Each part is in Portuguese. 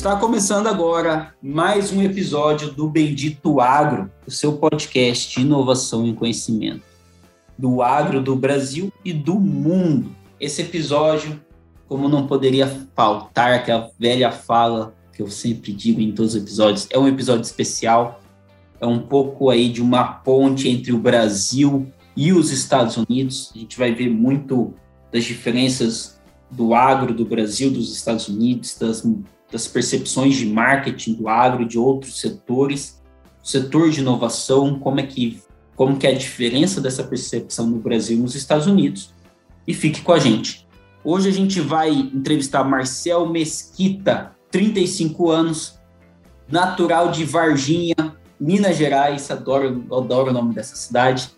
Está começando agora mais um episódio do Bendito Agro, o seu podcast de inovação e conhecimento do agro do Brasil e do mundo. Esse episódio, como não poderia faltar aquela velha fala que eu sempre digo em todos os episódios, é um episódio especial. É um pouco aí de uma ponte entre o Brasil e os Estados Unidos. A gente vai ver muito das diferenças do agro do Brasil, dos Estados Unidos, das das percepções de marketing do agro, de outros setores, o setor de inovação, como é que como que é a diferença dessa percepção no Brasil e nos Estados Unidos. E fique com a gente. Hoje a gente vai entrevistar Marcel Mesquita, 35 anos, natural de Varginha, Minas Gerais, adoro, adoro o nome dessa cidade.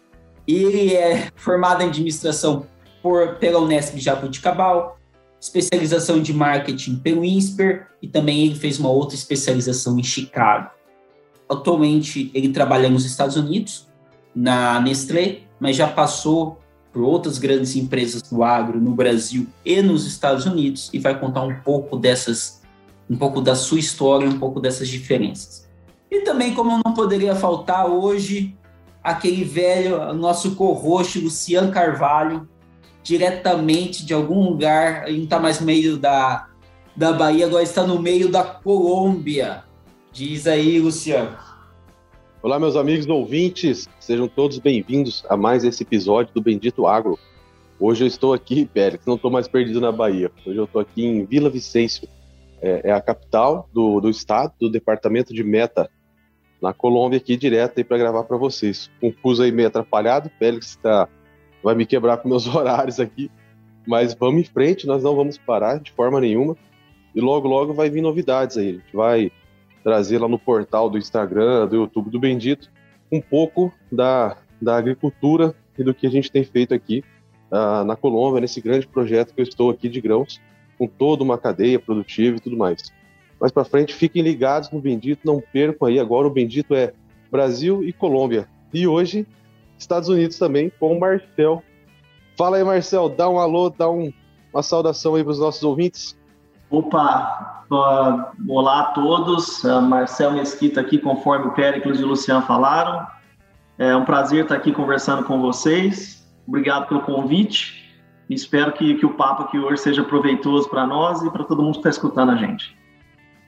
Ele é formado em administração por, pela Unesp Jabuticabal, especialização de marketing pelo INSPER e também ele fez uma outra especialização em Chicago. Atualmente ele trabalha nos Estados Unidos, na Nestlé, mas já passou por outras grandes empresas do agro no Brasil e nos Estados Unidos e vai contar um pouco dessas, um pouco da sua história, um pouco dessas diferenças. E também, como não poderia faltar hoje, aquele velho, nosso co-host, Luciano Carvalho, diretamente de algum lugar, não está mais no meio da, da Bahia, agora está no meio da Colômbia. Diz aí, Luciano. Olá, meus amigos ouvintes, sejam todos bem-vindos a mais esse episódio do Bendito Agro. Hoje eu estou aqui, Pérez, não estou mais perdido na Bahia. Hoje eu estou aqui em Vila Vicêncio, é, é a capital do, do, estado, do departamento de Meta, na Colômbia, aqui direto aí para gravar para vocês. Com o fuso aí meio atrapalhado, Pérez está vai me quebrar com meus horários aqui. Mas vamos em frente, nós não vamos parar de forma nenhuma. E logo, logo vai vir novidades aí. A gente vai trazer lá no portal do Instagram, do YouTube do Bendito, um pouco da, da agricultura e do que a gente tem feito aqui uh, na Colômbia, nesse grande projeto que eu estou aqui de grãos, com toda uma cadeia produtiva e tudo mais. Mais para frente, fiquem ligados no Bendito, não percam aí. Agora o Bendito é Brasil e Colômbia. E hoje Estados Unidos também, com o Marcel. Fala aí, Marcel, dá um alô, dá um, uma saudação aí para os nossos ouvintes. Opa, uh, olá a todos, uh, Marcel Mesquita aqui, conforme o Péricles e o Luciano falaram. É um prazer estar aqui conversando com vocês. Obrigado pelo convite. Espero que, que o papo aqui hoje seja proveitoso para nós e para todo mundo que está escutando a gente.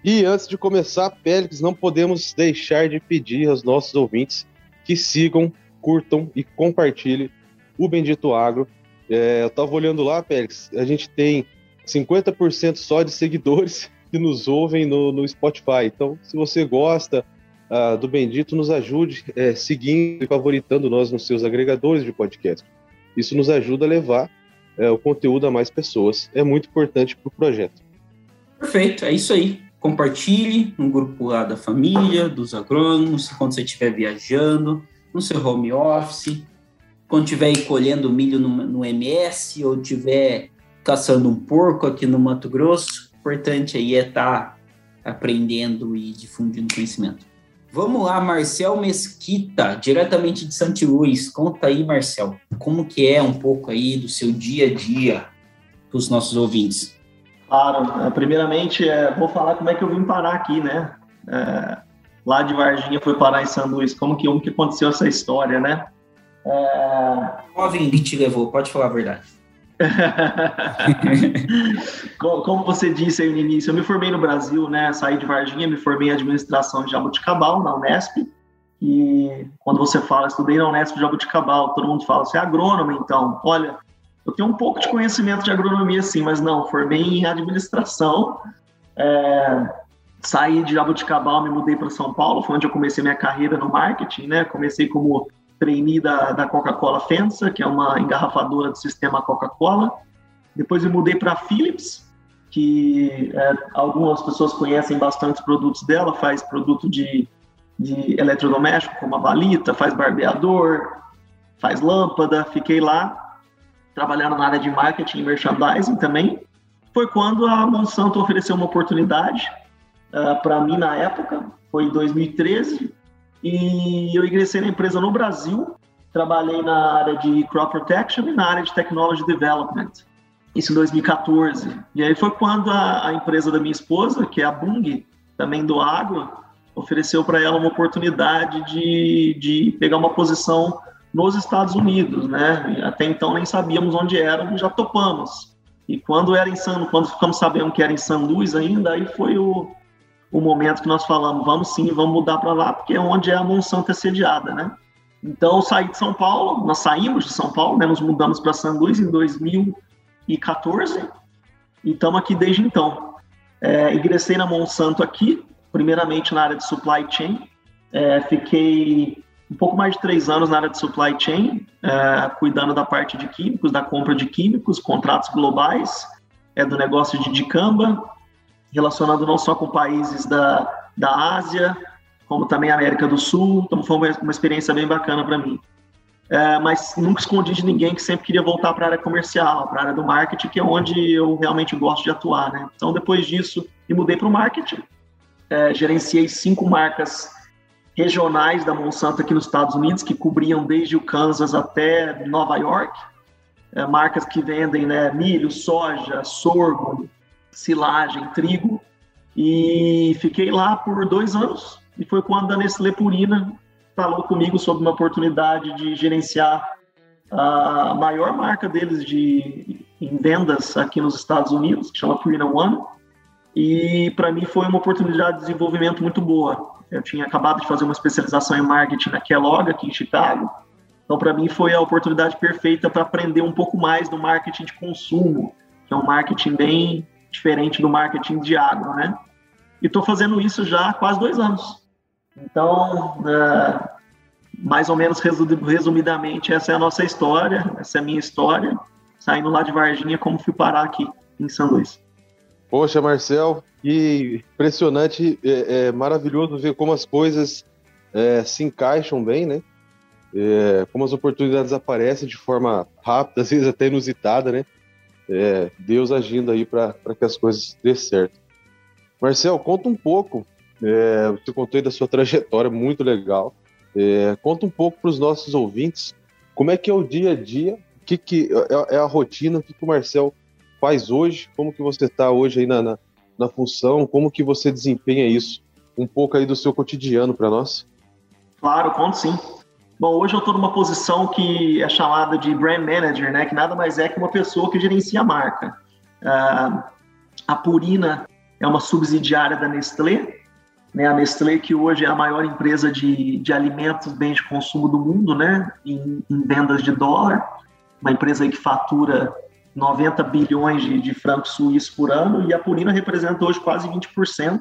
E antes de começar, Péricles, não podemos deixar de pedir aos nossos ouvintes que sigam curtam e compartilhem o Bendito Agro. É, eu estava olhando lá, Pérez, a gente tem 50% só de seguidores que nos ouvem no, no Spotify. Então, se você gosta uh, do Bendito, nos ajude é, seguindo e favoritando nós nos seus agregadores de podcast. Isso nos ajuda a levar é, o conteúdo a mais pessoas. É muito importante para o projeto. Perfeito, é isso aí. Compartilhe no grupo lá da família, dos agrônomos, quando você estiver viajando no seu home office, quando estiver colhendo milho no, no MS ou estiver caçando um porco aqui no Mato Grosso, o importante aí é estar tá aprendendo e difundindo conhecimento. Vamos lá, Marcel Mesquita, diretamente de Santi Luís. Conta aí, Marcel, como que é um pouco aí do seu dia a dia para os nossos ouvintes. Claro, primeiramente, é, vou falar como é que eu vim parar aqui, né? É, lá de Varginha foi parar em São Luís. Como que, como que aconteceu essa história, né? É... Jovem que te levou, pode falar a verdade. como você disse aí no início, eu me formei no Brasil, né? Saí de Varginha, me formei em administração de Jabuticabal, na Unesp. E quando você fala, estudei na Unesp de Jabuticabal, todo mundo fala, você é agrônomo, então. Olha, eu tenho um pouco de conhecimento de agronomia, sim, mas não, formei em administração. É, saí de Jabuticabal, me mudei para São Paulo, foi onde eu comecei minha carreira no marketing, né? Comecei como trainee da, da Coca-Cola FENSA, que é uma engarrafadora do sistema Coca-Cola. Depois eu mudei para Philips, que é, algumas pessoas conhecem bastante os produtos dela, faz produto de de eletrodoméstico, como a valita, faz barbeador, faz lâmpada. Fiquei lá trabalhando na área de marketing e merchandising também. Foi quando a Monsanto ofereceu uma oportunidade uh, ah, para mim na época, foi em 2013, e eu ingressei na empresa no Brasil. Trabalhei na área de crop protection e na área de technology development. Isso em 2014. E aí foi quando a, a empresa da minha esposa, que é a Bung, também do agro, ofereceu para ela uma oportunidade de, de pegar uma posição nos Estados Unidos, né? Até então nem sabíamos onde era, já topamos. E quando era em San, quando ficamos sabendo que era em São Luís ainda, aí foi o, o momento que nós falamos, vamos sim, vamos mudar para lá, porque é onde é a Monsanto é sediada, né? Então, saí de São Paulo, nós saímos de São Paulo, né? Nos mudamos para São Luís em 2014 e estamos aqui desde então. É, ingressei na Monsanto aqui, primeiramente na área de supply chain. É, fiquei um pouco mais de três anos na área de supply chain, é, cuidando da parte de químicos, da compra de químicos, contratos globais, é, do negócio de dicamba, relacionado não só com países da, da Ásia, como também América do Sul. Então foi uma, uma experiência bem bacana para mim. É, mas nunca escondi de ninguém que sempre queria voltar para a área comercial, para a área do marketing, que é onde eu realmente gosto de atuar. Né? Então, depois disso, me mudei para o marketing é, gerenciei cinco marcas regionais da Monsanto aqui nos Estados Unidos, que cobriam desde o Kansas até Nova York. É, marcas que vendem né, milho, soja, sorgo, silagem, trigo. E fiquei lá por dois anos. E foi quando a Nestlé Purina falou comigo sobre uma oportunidade de gerenciar a maior marca deles de, em vendas aqui nos Estados Unidos, que chama Purina One. E para mim foi uma oportunidade de desenvolvimento muito boa. Eu tinha acabado de fazer uma especialização em marketing na Kellogg, aqui em Chicago. Então, para mim, foi a oportunidade perfeita para aprender um pouco mais do marketing de consumo, que é um marketing bem diferente do marketing de agro, né? E estou fazendo isso já há quase dois anos. Então, é, mais ou menos resumidamente, essa é a nossa história, essa é a minha história, saindo lá de Varginha, como fui parar aqui em São Luís. Poxa, Marcel, que impressionante, é, é maravilhoso ver como as coisas é, se encaixam bem, né? É, como as oportunidades aparecem de forma rápida, às vezes até inusitada, né? É, Deus agindo aí para que as coisas dê certo. Marcel, conta um pouco, é, você contou aí da sua trajetória, muito legal. É, conta um pouco para os nossos ouvintes como é que é o dia a dia, o que, que é, é a rotina, o que, que o Marcel faz hoje, como que você está hoje aí na, na, na, função, como que você desempenha isso, um pouco aí do seu cotidiano para nós. Claro, conto sim. Bom, hoje eu estou numa posição que é chamada de brand manager, né, que nada mais é que uma pessoa que gerencia a marca. Uh, a Purina é uma subsidiária da Nestlé, né, a Nestlé que hoje é a maior empresa de, de alimentos, bens de consumo do mundo, né, em, em vendas de dólar, uma empresa que fatura 90 bilhões de, de francos suíços por ano, e a Purina representa hoje quase 20%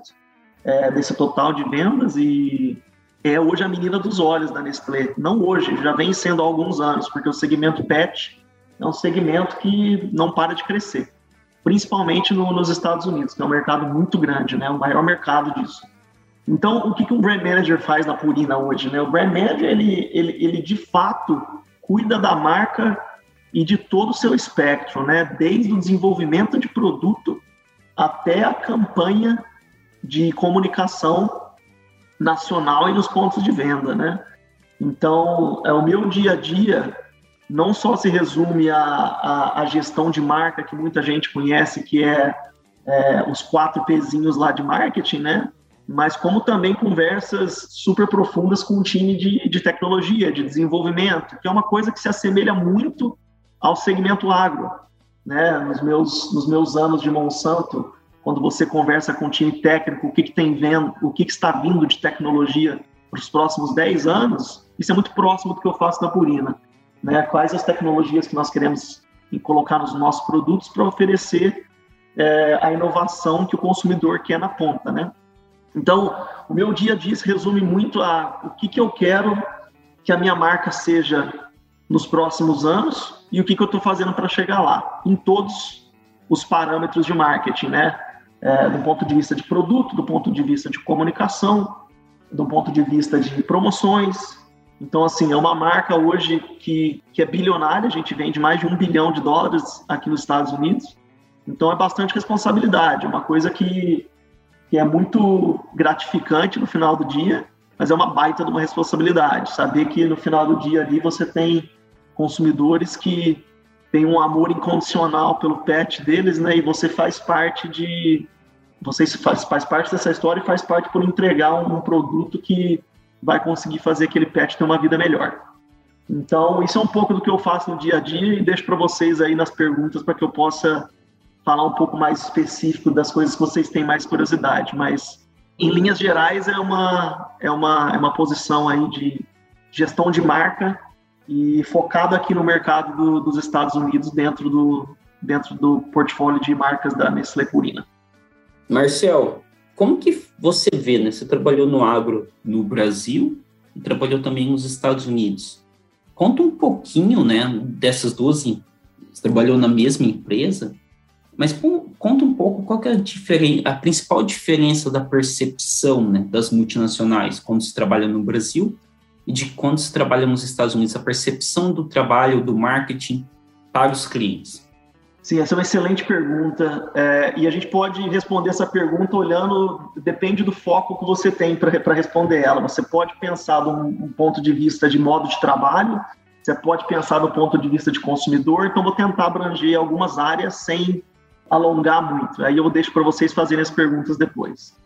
é, desse total de vendas. E é hoje a menina dos olhos da Nestlé. Não hoje, já vem sendo há alguns anos, porque o segmento pet é um segmento que não para de crescer, principalmente no, nos Estados Unidos, que é um mercado muito grande, né, o maior mercado disso. Então, o que, que um brand manager faz na Purina hoje? Né? O brand manager, ele, ele, ele de fato cuida da marca e de todo o seu espectro, né? desde o desenvolvimento de produto até a campanha de comunicação nacional e nos pontos de venda. Né? Então, é, o meu dia a dia não só se resume à, gestão de marca que muita gente conhece, que é, é os quatro pezinhos lá de marketing, né? mas como também conversas super profundas com o time de, de tecnologia, de desenvolvimento, que é uma coisa que se assemelha muito ao segmento agro. Né? Nos, meus, nos meus anos de Monsanto, quando você conversa com o time técnico, o que, que tem vendo, o que, que está vindo de tecnologia para os próximos 10 anos, isso é muito próximo do que eu faço na Purina. Né? Quais as tecnologias que nós queremos colocar nos nossos produtos para oferecer é, a inovação que o consumidor quer na ponta, né? Então, o meu dia a dia se resume muito a o que, que eu quero que a minha marca seja nos próximos anos e o que, que eu estou fazendo para chegar lá, em todos os parâmetros de marketing, né? É, do ponto de vista de produto, do ponto de vista de comunicação, do ponto de vista de promoções. Então, assim, é uma marca hoje que, que é bilionária, a gente vende mais de um bilhão de dólares aqui nos Estados Unidos. Então, é bastante responsabilidade, é uma coisa que, que é muito gratificante no final do dia, mas é uma baita de uma responsabilidade. Saber que no final do dia ali você tem consumidores que têm um amor incondicional pelo pet deles, né? E você faz parte de. Você faz, faz parte dessa história e faz parte por entregar um, um produto que vai conseguir fazer aquele pet ter uma vida melhor. Então, isso é um pouco do que eu faço no dia a dia e deixo para vocês aí nas perguntas para que eu possa falar um pouco mais específico das coisas que vocês têm mais curiosidade. Mas, em linhas gerais, é uma, é uma, é uma posição aí de gestão de marca e focado aqui no mercado do, dos Estados Unidos dentro do, dentro do portfólio de marcas da Nestlé Purina. Marcel, como que você vê, né? Você trabalhou no agro no Brasil e trabalhou também nos Estados Unidos. Conta um pouquinho, né, dessas duas. Você trabalhou na mesma empresa, mas conta um pouco qual é a, a principal diferença da percepção né, das multinacionais quando se trabalha no Brasil e de quando se trabalha nos Estados Unidos, a percepção do trabalho, do marketing para os clientes. Sim, essa é uma excelente pergunta. É, e a gente pode responder essa pergunta olhando, depende do foco que você tem para responder ela. Você pode pensar de um, um, ponto de vista de modo de trabalho, você pode pensar do ponto de vista de consumidor. Então, vou tentar abranger algumas áreas sem alongar muito. Aí eu deixo para vocês fazerem as perguntas depois.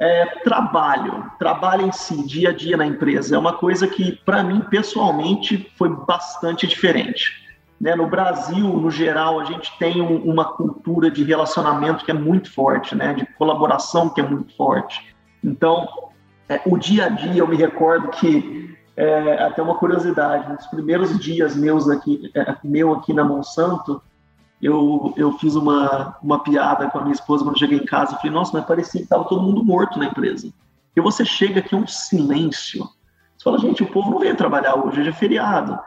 É, trabalho, trabalho em si, dia a dia na empresa, é uma coisa que, para mim, pessoalmente, foi bastante diferente né? No Brasil, no geral, a gente tem um, uma cultura de relacionamento que é muito forte, né? de colaboração que é muito forte. Então, é, o dia a dia, eu me recordo que, é, até uma curiosidade, nos primeiros dias meus aqui, é, meu aqui na Monsanto, eu, eu fiz uma, uma piada com a minha esposa quando cheguei em casa. Falei, nossa, mas parecia que estava todo mundo morto na empresa. E você chega aqui, é um silêncio. Você fala, gente, o povo não veio trabalhar hoje, hoje é feriado.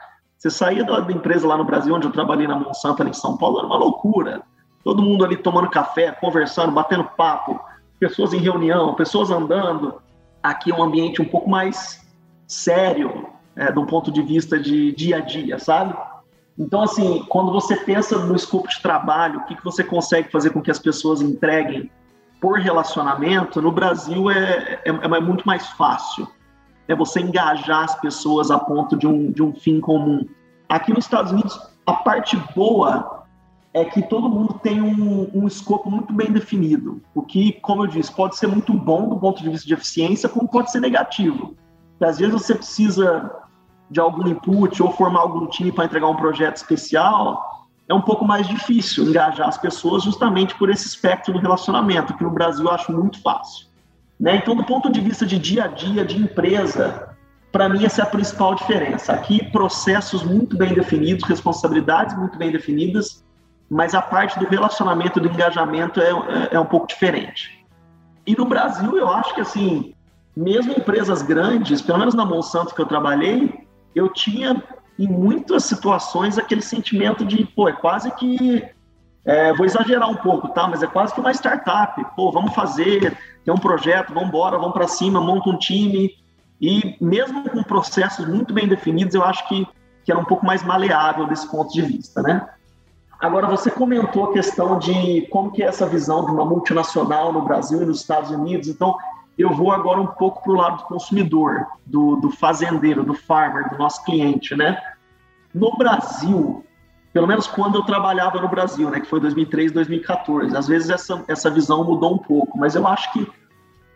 Você saía da empresa lá no Brasil, onde eu trabalhei na Monsanto, ali em São Paulo, era uma loucura. Todo mundo ali tomando café, conversando, batendo papo, pessoas em reunião, pessoas andando. Aqui é um ambiente um pouco mais sério, é, de um ponto de vista de dia a dia, sabe? Então, assim, quando você pensa no escopo de trabalho, o que, que você consegue fazer com que as pessoas entreguem por relacionamento, no Brasil é, é, é muito mais fácil é você engajar as pessoas a ponto de um, de um fim comum. Aqui nos Estados Unidos, a parte boa é que todo mundo tem um, um escopo muito bem definido, o que, como eu disse, pode ser muito bom do ponto de vista de eficiência, como pode ser negativo. Porque às vezes você precisa de algum input ou formar algum time para entregar um projeto especial, é um pouco mais difícil engajar as pessoas justamente por esse espectro do relacionamento, que no Brasil eu acho muito fácil. Né? Então, do ponto de vista de dia a dia, de empresa, para mim essa é a principal diferença. Aqui, processos muito bem definidos, responsabilidades muito bem definidas, mas a parte do relacionamento, do engajamento é, é, é um pouco diferente. E no Brasil, eu acho que, assim, mesmo empresas grandes, pelo menos na Monsanto que eu trabalhei, eu tinha em muitas situações aquele sentimento de, pô, é quase que é, vou exagerar um pouco, tá? Mas é quase que uma startup. Pô, vamos fazer, tem um projeto, vamos embora, vamos para cima, monta um time. E mesmo com processos muito bem definidos, eu acho que, que era um pouco mais maleável desse ponto de vista, né? Agora, você comentou a questão de como que é essa visão de uma multinacional no Brasil e nos Estados Unidos. Então, eu vou agora um pouco para o lado do consumidor, do, do fazendeiro, do farmer, do nosso cliente, né? No Brasil, pelo menos quando eu trabalhava no Brasil, né, que foi 2003, 2014. Às vezes essa, essa visão mudou um pouco, mas eu acho que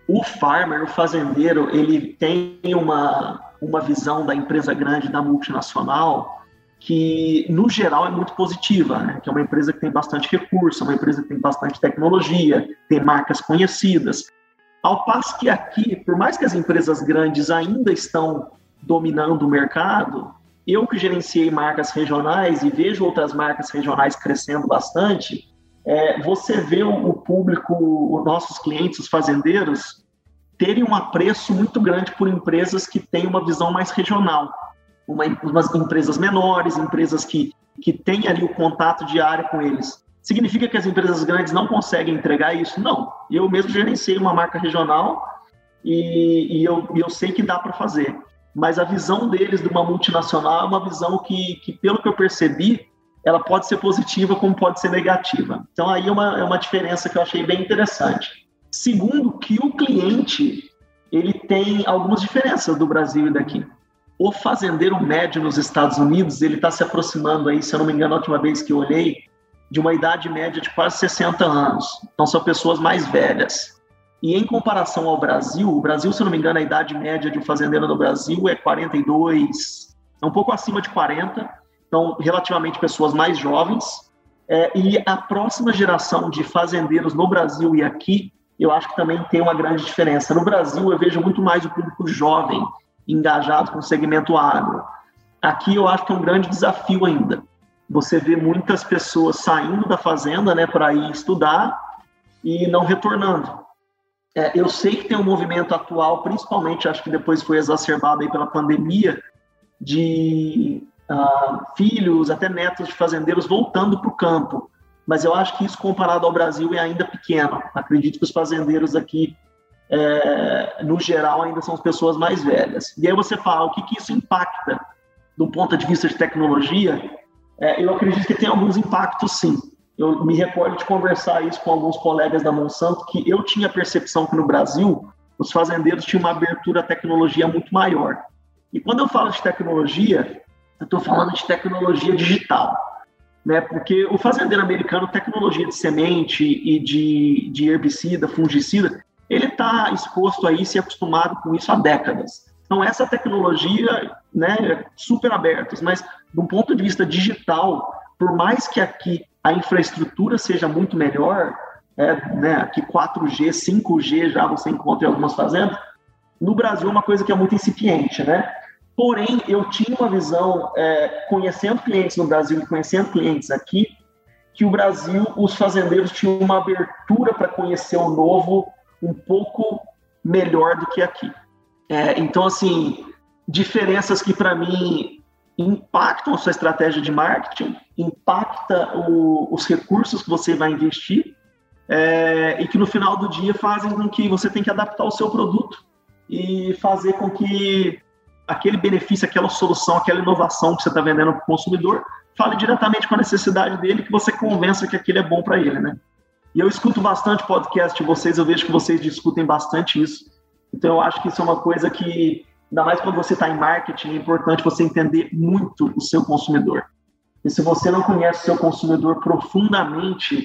o farmer, o fazendeiro, ele tem uma, uma visão da empresa grande, da multinacional, que no geral é muito positiva, né? que é uma empresa que tem bastante recurso, é uma empresa que tem bastante tecnologia, tem marcas conhecidas. Ao passo que aqui, por mais que as empresas grandes ainda estão dominando o mercado, eu que gerenciei marcas regionais e vejo outras marcas regionais crescendo bastante, é, você vê o, público, os nossos clientes, os fazendeiros, terem um apreço muito grande por empresas que têm uma visão mais regional. Uma, umas empresas menores, empresas que, que têm ali o contato diário com eles. Significa que as empresas grandes não conseguem entregar isso? Não. Eu mesmo gerenciei uma marca regional e, e eu, eu sei que dá para fazer. Mas a visão deles de uma multinacional é uma visão que, que, pelo que eu percebi, ela pode ser positiva como pode ser negativa. Então aí é uma, é uma diferença que eu achei bem interessante. Segundo, que o cliente ele tem algumas diferenças do Brasil e daqui. O fazendeiro médio nos Estados Unidos ele está se aproximando aí, se eu não me engano, a última vez que eu olhei, de uma idade média de quase 60 anos. Então são pessoas mais velhas. E em comparação ao Brasil, o Brasil, se eu não me engano, a idade média de um fazendeiro no Brasil é 42, é um pouco acima de 40 então relativamente pessoas mais jovens. É, e a próxima geração de fazendeiros no Brasil e aqui, eu acho que também tem uma grande diferença. No Brasil, eu vejo muito mais o público jovem engajado com o segmento agro. Aqui, eu acho que é um grande desafio ainda. Você vê muitas pessoas saindo da fazenda né, para ir estudar e não retornando. É, eu sei que tem um movimento atual, principalmente, acho que depois foi exacerbado aí pela pandemia, de uh, filhos, até netos de fazendeiros voltando para o campo. Mas eu acho que isso, comparado ao Brasil, é ainda pequeno. Acredito que os fazendeiros aqui, é, no geral, ainda são as pessoas mais velhas. E aí você fala, o que, que isso impacta do ponto de vista de tecnologia? É, eu acredito que tem alguns impactos, sim. Eu me recordo de conversar isso com alguns colegas da Monsanto, que eu tinha a percepção que no Brasil os fazendeiros tinham uma abertura à tecnologia muito maior. E quando eu falo de tecnologia, eu estou falando de tecnologia digital, né? Porque o fazendeiro americano, tecnologia de semente e de, de herbicida, fungicida, ele está exposto a isso e acostumado com isso há décadas. Então, essa tecnologia, né, é super abertas, mas um ponto de vista digital, por mais que aqui a infraestrutura seja muito melhor, é, né, aqui 4G, 5G já você encontra em algumas fazendas, no Brasil é uma coisa que é muito incipiente, né? Porém, eu tinha uma visão, é, conhecendo clientes no Brasil e conhecendo clientes aqui, que o Brasil, os fazendeiros tinham uma abertura para conhecer o novo um pouco melhor do que aqui. É, então, assim, diferenças que para mim impactam a sua estratégia de marketing, impacta o, os recursos que você vai investir é, e que no final do dia fazem com que você tenha que adaptar o seu produto e fazer com que aquele benefício, aquela solução, aquela inovação que você está vendendo para o consumidor, fale diretamente com a necessidade dele, que você convença que aquilo é bom para ele, né? E eu escuto bastante podcast de vocês, eu vejo que vocês discutem bastante isso. Então eu acho que isso é uma coisa que, ainda mais quando você está em marketing, é importante você entender muito o seu consumidor. E se você não conhece o seu consumidor profundamente,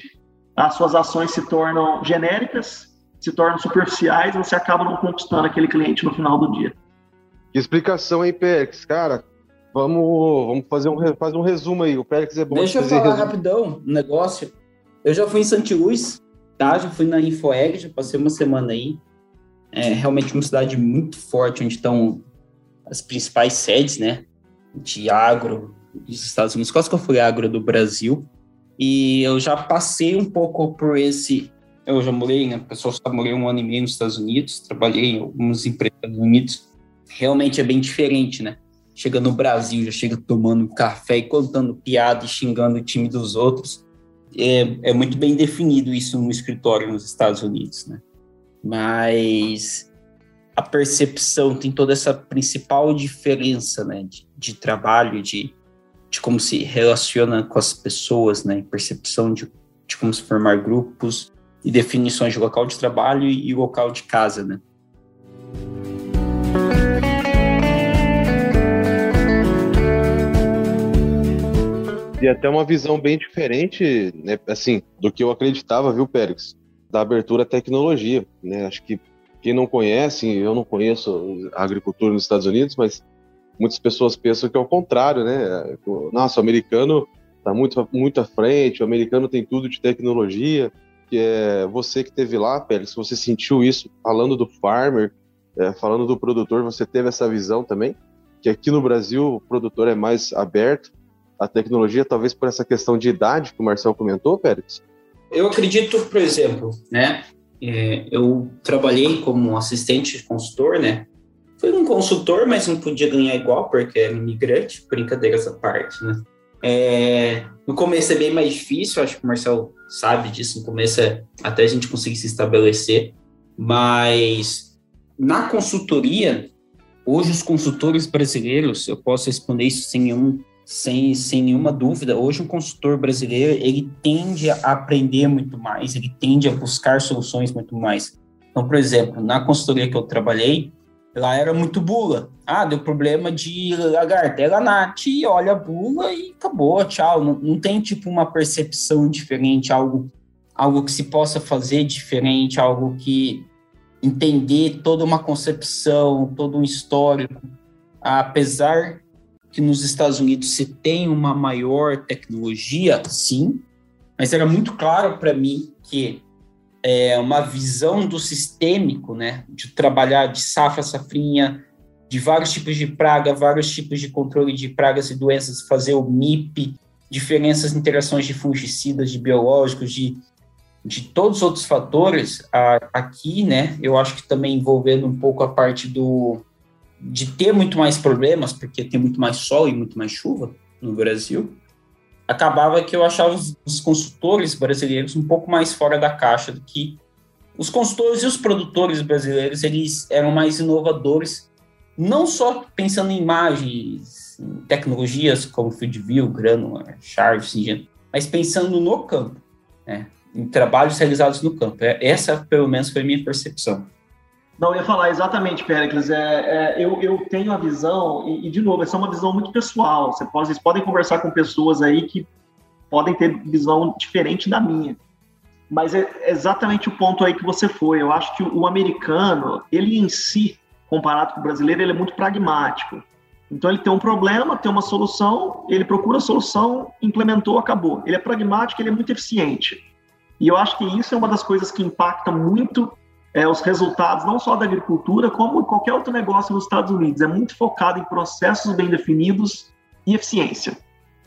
as suas ações se tornam genéricas, se tornam superficiais, e você acaba não conquistando aquele cliente no final do dia. Que explicação aí, Pérez? Cara, vamos, vamos fazer, um, fazer um resumo aí. O Pérez é bom Deixa eu falar resumo. rapidão um negócio. Eu já fui em Santiluz, tá? Já fui na Infoeg, já passei uma semana aí. É realmente uma cidade muito forte, onde estão as principais sedes, né? De agro dos Estados Unidos, quase que eu fui agro do Brasil. E eu já passei um pouco por esse. Eu já morei, né? Pessoal, só morei um ano e meio nos Estados Unidos, trabalhei em algumas empresas nos Unidos realmente é bem diferente, né? Chega no Brasil, já chega tomando café e contando piada e xingando o time dos outros. É, é muito bem definido isso no escritório nos Estados Unidos, né? Mas a percepção tem toda essa principal diferença, né? De, de trabalho, de, de como se relaciona com as pessoas, né? Percepção de, de como se formar grupos e definições de local de trabalho e local de casa, né? E até uma visão bem diferente, né, assim, do que eu acreditava, viu, Pérez? Da abertura à tecnologia, né? Acho que quem não conhece, eu não conheço a agricultura nos Estados Unidos, mas muitas pessoas pensam que é o contrário, né? Nossa, o americano está muito, muito à frente, o americano tem tudo de tecnologia. Que é você que teve lá, Pérez, você sentiu isso falando do farmer, é, falando do produtor, você teve essa visão também? Que aqui no Brasil o produtor é mais aberto a tecnologia, talvez por essa questão de idade que o Marcel comentou, Pérez? Eu acredito, por exemplo, né? É, eu trabalhei como assistente consultor, né? Fui um consultor, mas não podia ganhar igual porque era imigrante, brincadeiras à parte, né? É, no começo é bem mais difícil, acho que o Marcel sabe disso, no começo é até a gente conseguir se estabelecer, mas na consultoria, hoje os consultores brasileiros, eu posso responder isso sem, nenhum, sem, sem nenhuma dúvida, hoje um consultor brasileiro, ele tende a aprender muito mais, ele tende a buscar soluções muito mais. Então, por exemplo, na consultoria que eu trabalhei, lá era muito bula. Ah, deu problema de lagartela nat, olha a bula e acabou, tchau. Não, não tem, tipo, uma percepção diferente, algo, algo que se possa fazer diferente, algo que entender toda uma concepção, todo um histórico. Apesar que nos Estados Unidos se tem uma maior tecnologia, sim, mas era muito claro para mim que é, uma visão do sistêmico, né, de trabalhar de safra, safrinha, de vários tipos de praga, vários tipos de controle de pragas e doenças, fazer o MIP, diferenças, interações de fungicidas, de biológicos, de, de todos os outros fatores, a, aqui, né, eu acho que também envolvendo um pouco a parte do de ter muito mais problemas, porque tem muito mais sol e muito mais chuva no Brasil, acabava que eu achava os, os, consultores brasileiros um pouco mais fora da caixa do que os consultores e os produtores brasileiros, eles eram mais inovadores, não só pensando em imagens, em tecnologias como Field View, Granular, Syngenta, mas pensando no campo, né? em trabalhos realizados no campo. É, essa, pelo menos, foi a minha percepção. Não, ia falar exatamente, Pericles. É, é, eu, eu tenho a visão, e, e, de novo, essa é uma visão muito pessoal. Você pode, vocês podem conversar com pessoas aí que podem ter visão diferente da minha. Mas é exatamente o ponto aí que você foi. Eu acho que o, o americano, ele em si, comparado com o brasileiro, ele é muito pragmático. Então ele tem um problema, tem uma solução, ele procura a solução, implementou, acabou. Ele é pragmático, ele é muito eficiente. E eu acho que isso é uma das coisas que impacta muito é, os resultados não só da agricultura, como qualquer outro negócio nos Estados Unidos. É muito focado em processos bem definidos e eficiência.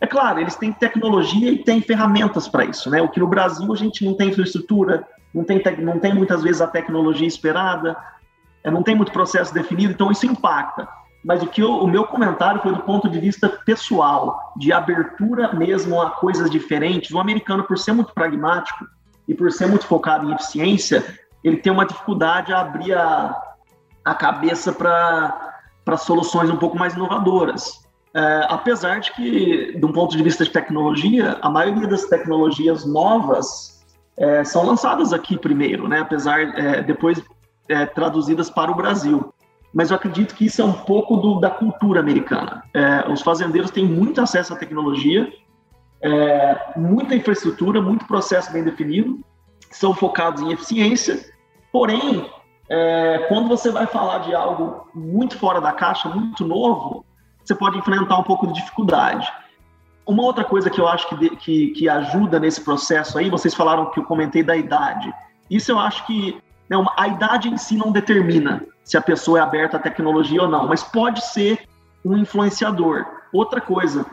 É claro, eles têm tecnologia e têm ferramentas para isso, né? O que no Brasil a gente não tem infraestrutura, não tem, não tem muitas vezes a tecnologia esperada, é, não tem muito processo definido, então isso impacta. Mas o que eu, o meu comentário foi do ponto de vista pessoal, de abertura mesmo a coisas diferentes. O americano, por ser muito pragmático e por ser muito focado em eficiência, ele tem uma dificuldade a abrir a, a cabeça para soluções um pouco mais inovadoras. É, apesar de que, de um ponto de vista de tecnologia, a maioria das tecnologias novas é, são lançadas aqui primeiro, né? apesar é, depois é, traduzidas para o Brasil. Mas eu acredito que isso é um pouco do, da cultura americana. É, os fazendeiros têm muito acesso à tecnologia, é, muita infraestrutura, muito processo bem definido, são focados em eficiência Porém, é, quando você vai falar de algo muito fora da caixa, muito novo, você pode enfrentar um pouco de dificuldade. Uma outra coisa que eu acho que, que, que ajuda nesse processo aí, vocês falaram que eu comentei da idade. Isso eu acho que né, a idade em si não determina se a pessoa é aberta à tecnologia ou não, mas pode ser um influenciador. Outra coisa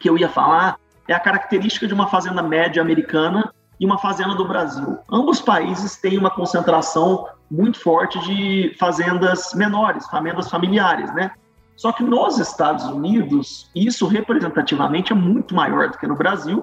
que eu ia falar é a característica de uma fazenda média americana e uma fazenda do Brasil. Ambos países têm uma concentração muito forte de fazendas menores, fazendas familiares, né? Só que nos Estados Unidos, isso representativamente é muito maior do que no Brasil.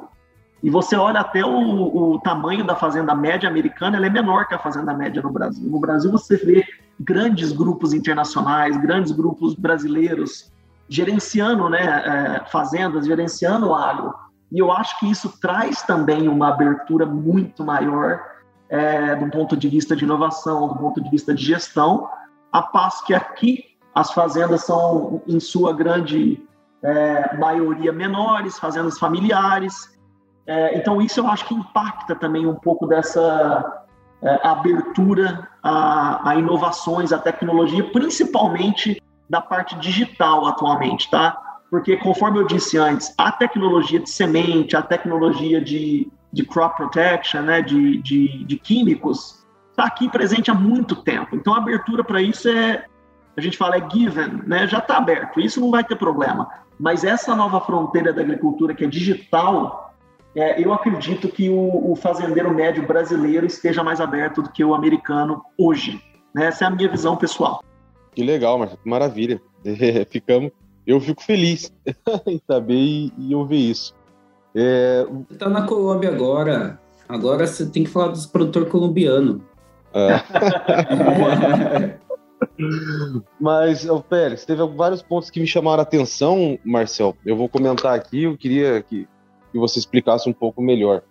E você olha até o, o tamanho da fazenda média americana, ela é menor que a fazenda média no Brasil. No Brasil você vê grandes grupos internacionais, grandes grupos brasileiros gerenciando né, é, fazendas, gerenciando o agro. E eu acho que isso traz também uma abertura muito maior é, do ponto de vista de inovação, do ponto de vista de gestão, a passo que aqui as fazendas são, em sua grande é, maioria, menores, fazendas familiares. É, então, isso eu acho que impacta também um pouco dessa é, abertura a, a inovações, a tecnologia, principalmente da parte digital atualmente, tá? Porque, conforme eu disse antes, a tecnologia de semente, a tecnologia de, de crop protection, né, de, de, de químicos, está aqui presente há muito tempo. Então, a abertura para isso é, a gente fala, é given, né, já está aberto, isso não vai ter problema. Mas essa nova fronteira da agricultura, que é digital, é, eu acredito que o, o, fazendeiro médio brasileiro esteja mais aberto do que o americano hoje. Né? Essa é a minha visão pessoal. Que legal, que maravilha. Ficamos eu fico feliz em saber e, e ouvir isso. É... Você tá na Colômbia agora. Agora você tem que falar dos produtores colombianos. É. Mas, oh, Pérez, teve vários pontos que me chamaram a atenção, Marcel. Eu vou comentar aqui, eu queria que, que você explicasse um pouco melhor.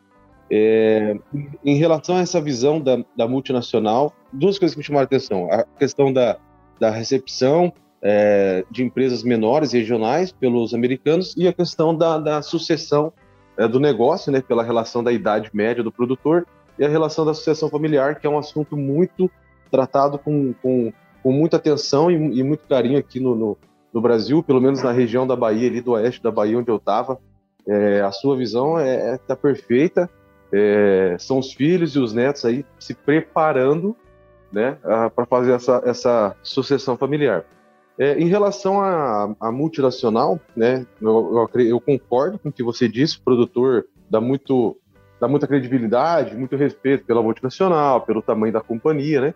É, em relação a essa visão da, da, multinacional, duas coisas que me chamaram a atenção. A questão da, da recepção é, de empresas menores regionais pelos americanos e a questão da, da sucessão é, do negócio, né, pela relação da idade média do produtor e a relação da sucessão familiar, que é um assunto muito tratado com, com, com muita atenção e, e, muito carinho aqui no, no, no, Brasil, pelo menos na região da Bahia, ali do oeste da Bahia, onde eu estava. É, a sua visão está é, é, perfeita. É, são os filhos e os netos aí se preparando né, para fazer essa, essa sucessão familiar. É, em relação à, multinacional, né, eu, eu, eu, concordo com o que você disse, o produtor dá, muito, dá muita credibilidade, muito respeito pela multinacional, pelo tamanho da companhia, né?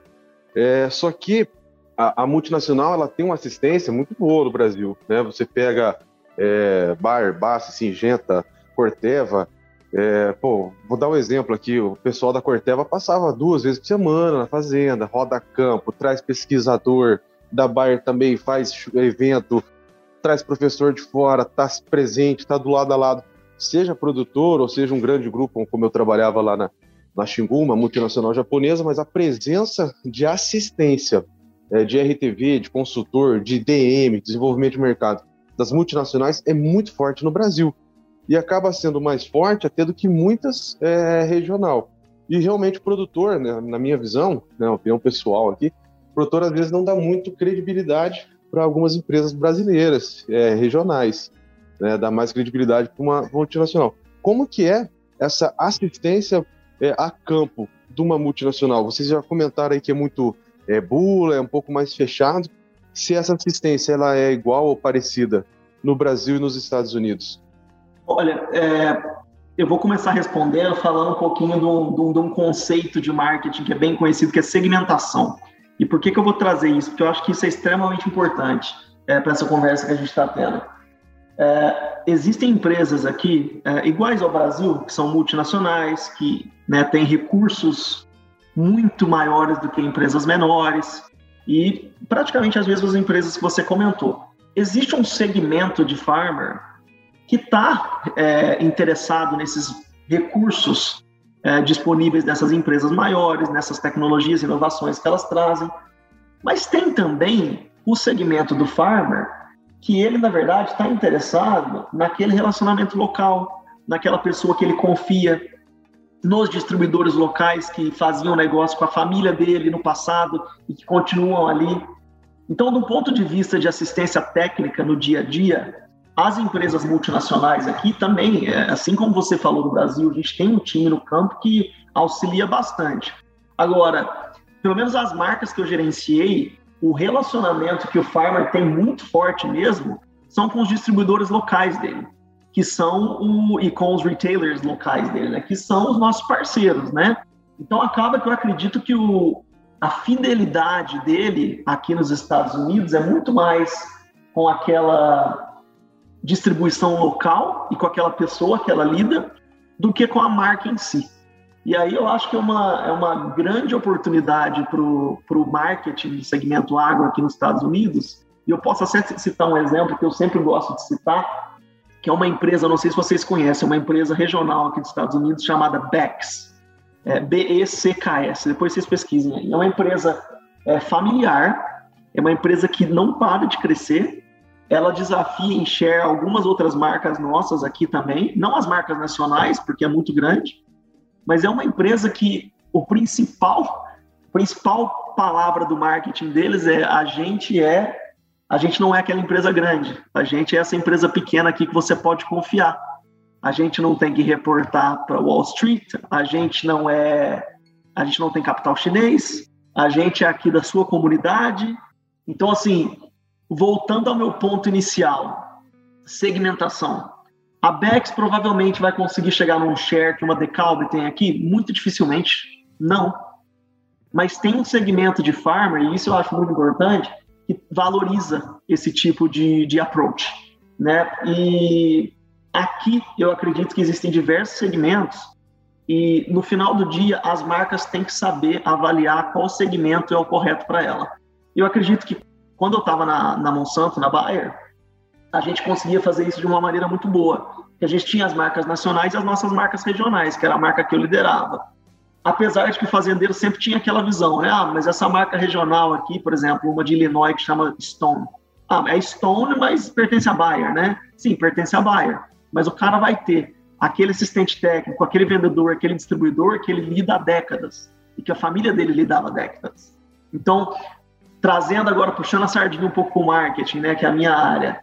É, só que a, a, multinacional ela tem uma assistência muito boa no Brasil, né? Você pega é, Bar, Bassi, Singenta, Corteva, é, pô, vou dar um exemplo aqui, o pessoal da Corteva passava duas vezes por semana na fazenda, roda campo, traz pesquisador, da Bayer também faz evento, traz professor de fora, está presente, está do lado a lado, seja produtor ou seja um grande grupo, como eu trabalhava lá na, na Xingu, uma multinacional japonesa, mas a presença de assistência é, de RTV, de consultor, de DM, desenvolvimento de mercado das multinacionais é muito forte no Brasil e acaba sendo mais forte até do que muitas é, regional. E realmente o produtor, né, na minha visão, né, opinião pessoal aqui, produtor às vezes não dá muito credibilidade para algumas empresas brasileiras, é, regionais, né, dá mais credibilidade para uma multinacional. Como que é essa assistência é, a campo de uma multinacional? Vocês já comentaram aí que é muito é, bula, é um pouco mais fechado. Se essa assistência ela é igual ou parecida no Brasil e nos Estados Unidos? Olha, é, eu vou começar respondendo falando um pouquinho de um, de um conceito de marketing que é bem conhecido, que é segmentação. E por que, que eu vou trazer isso? Porque eu acho que isso é extremamente importante é, para essa conversa que a gente está tendo. É, existem empresas aqui é, iguais ao Brasil, que são multinacionais, que né, têm recursos muito maiores do que empresas menores e praticamente as mesmas empresas que você comentou. Existe um segmento de farmer que está é, interessado nesses recursos é, disponíveis nessas empresas maiores, nessas tecnologias inovações que elas trazem. Mas tem também o segmento do farmer, que ele, na verdade, está interessado naquele relacionamento local, naquela pessoa que ele confia, nos distribuidores locais que faziam negócio com a família dele no passado e que continuam ali. Então, do ponto de vista de assistência técnica no dia a dia, as empresas multinacionais aqui também, é, assim como você falou do Brasil, a gente tem um time no campo que auxilia bastante. Agora, pelo menos as marcas que eu gerenciei, o relacionamento que o farmer tem muito forte mesmo são com os distribuidores locais dele, que são o, e com os retailers locais dele, né, que são os nossos parceiros, né? Então acaba que eu acredito que o, a fidelidade dele aqui nos Estados Unidos é muito mais com aquela distribuição local e com aquela pessoa que ela lida do que com a marca em si. E aí eu acho que é uma, é uma grande oportunidade para o marketing do segmento agro aqui nos Estados Unidos. E eu posso até citar um exemplo que eu sempre gosto de citar, que é uma empresa, não sei se vocês conhecem, uma empresa regional aqui dos Estados Unidos chamada Bex. É, B-E-C-K-S. Depois vocês pesquisem aí. É uma empresa é, familiar, é uma empresa que não para de crescer ela desafia em share algumas outras marcas nossas aqui também, não as marcas nacionais, porque é muito grande, mas é uma empresa que o principal, principal palavra do marketing deles é a gente é, a gente não é aquela empresa grande, a gente é essa empresa pequena aqui que você pode confiar. A gente não tem que reportar para Wall Street, a gente não é, a gente não tem capital chinês, a gente é aqui da sua comunidade. Então assim, voltando ao meu ponto inicial, segmentação. A Bex provavelmente vai conseguir chegar num share que uma Decalb tem aqui? Muito dificilmente, não. Mas tem um segmento de farmer, e isso eu acho muito importante, que valoriza esse tipo de, de approach. Né? E aqui eu acredito que existem diversos segmentos e no final do dia as marcas têm que saber avaliar qual segmento é o correto para ela. Eu acredito que quando eu estava na, na Monsanto, na Bayer, a gente conseguia fazer isso de uma maneira muito boa. A gente tinha as marcas nacionais e as nossas marcas regionais, que era a marca que eu liderava. Apesar de que o fazendeiro sempre tinha aquela visão, né? Ah, mas essa marca regional aqui, por exemplo, uma de Illinois que chama Stone. Ah, é Stone, mas pertence a Bayer, né? Sim, pertence a Bayer. Mas o cara vai ter aquele assistente técnico, aquele vendedor, aquele distribuidor que ele lida há décadas e que a família dele lidava há décadas. Então, trazendo agora, puxando a sardinha um pouco para o marketing, né, que é a minha área,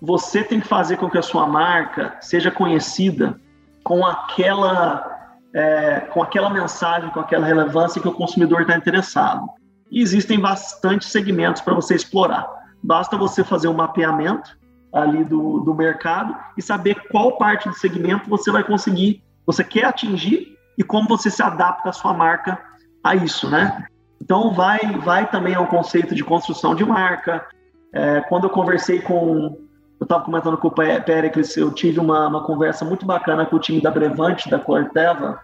você tem que fazer com que a sua marca seja conhecida com aquela, é, com aquela mensagem, com aquela relevância que o consumidor está interessado. E existem bastante segmentos para você explorar. Basta você fazer um mapeamento ali do, do mercado e saber qual parte do segmento você vai conseguir, você quer atingir e como você se adapta a sua marca a isso, né? Então vai, vai também ao conceito de construção de marca. É, quando eu conversei com, eu estava comentando com o Pericles, eu tive uma, uma conversa muito bacana com o time da Brevante, da Corteva,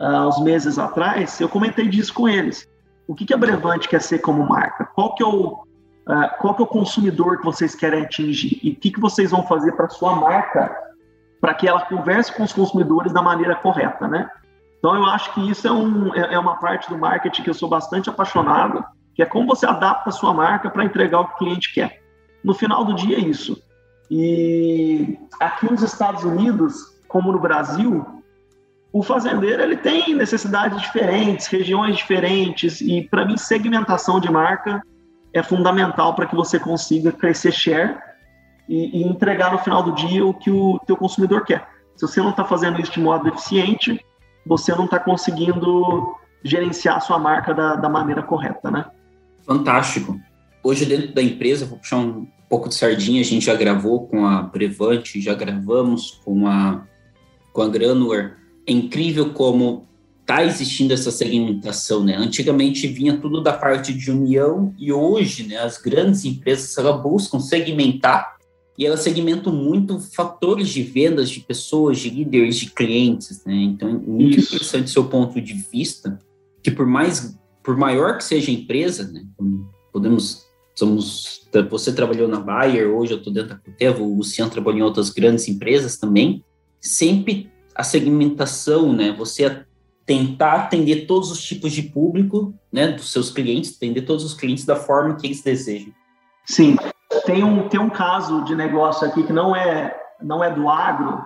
há uns meses atrás, eu comentei disso com eles. O que, que a Brevante quer ser como marca? Qual que é o, uh, qual que é o consumidor que vocês querem atingir? E o que, que vocês vão fazer para sua marca para que ela converse com os consumidores da maneira correta, né? Então eu acho que isso é, um, é, é uma parte do marketing que eu sou bastante apaixonado, que é como você adapta a sua marca para entregar o que o cliente quer. No final do dia é isso. E aqui nos Estados Unidos, como no Brasil, o fazendeiro ele tem necessidades diferentes, regiões diferentes e para mim segmentação de marca é fundamental para que você consiga crescer share e, e, entregar no final do dia o que o teu consumidor quer. Se você não está fazendo isso de modo eficiente, você não está conseguindo gerenciar a sua marca da, da maneira correta, né? Fantástico. Hoje dentro da empresa, vou puxar um pouco de sardinha, a gente já gravou com a Brevante, já gravamos com a, com a Granular. É incrível como está existindo essa segmentação, né? Antigamente vinha tudo da parte de união e hoje, né, as grandes empresas elas buscam segmentar e elas segmentam muito fatores de vendas de pessoas, de líderes, de clientes, né? Então é muito Isso. interessante seu ponto de vista, que por mais por maior que seja a empresa, né, podemos somos você trabalhou na Bayer, hoje eu estou dentro da Corteva, o Luciano trabalhou em outras grandes empresas também, sempre a segmentação, né? Você tentar atender todos os tipos de público, né, dos seus clientes, atender todos os clientes da forma que eles desejam. Sim, tem um, tem um caso de negócio aqui que não é, não é do agro,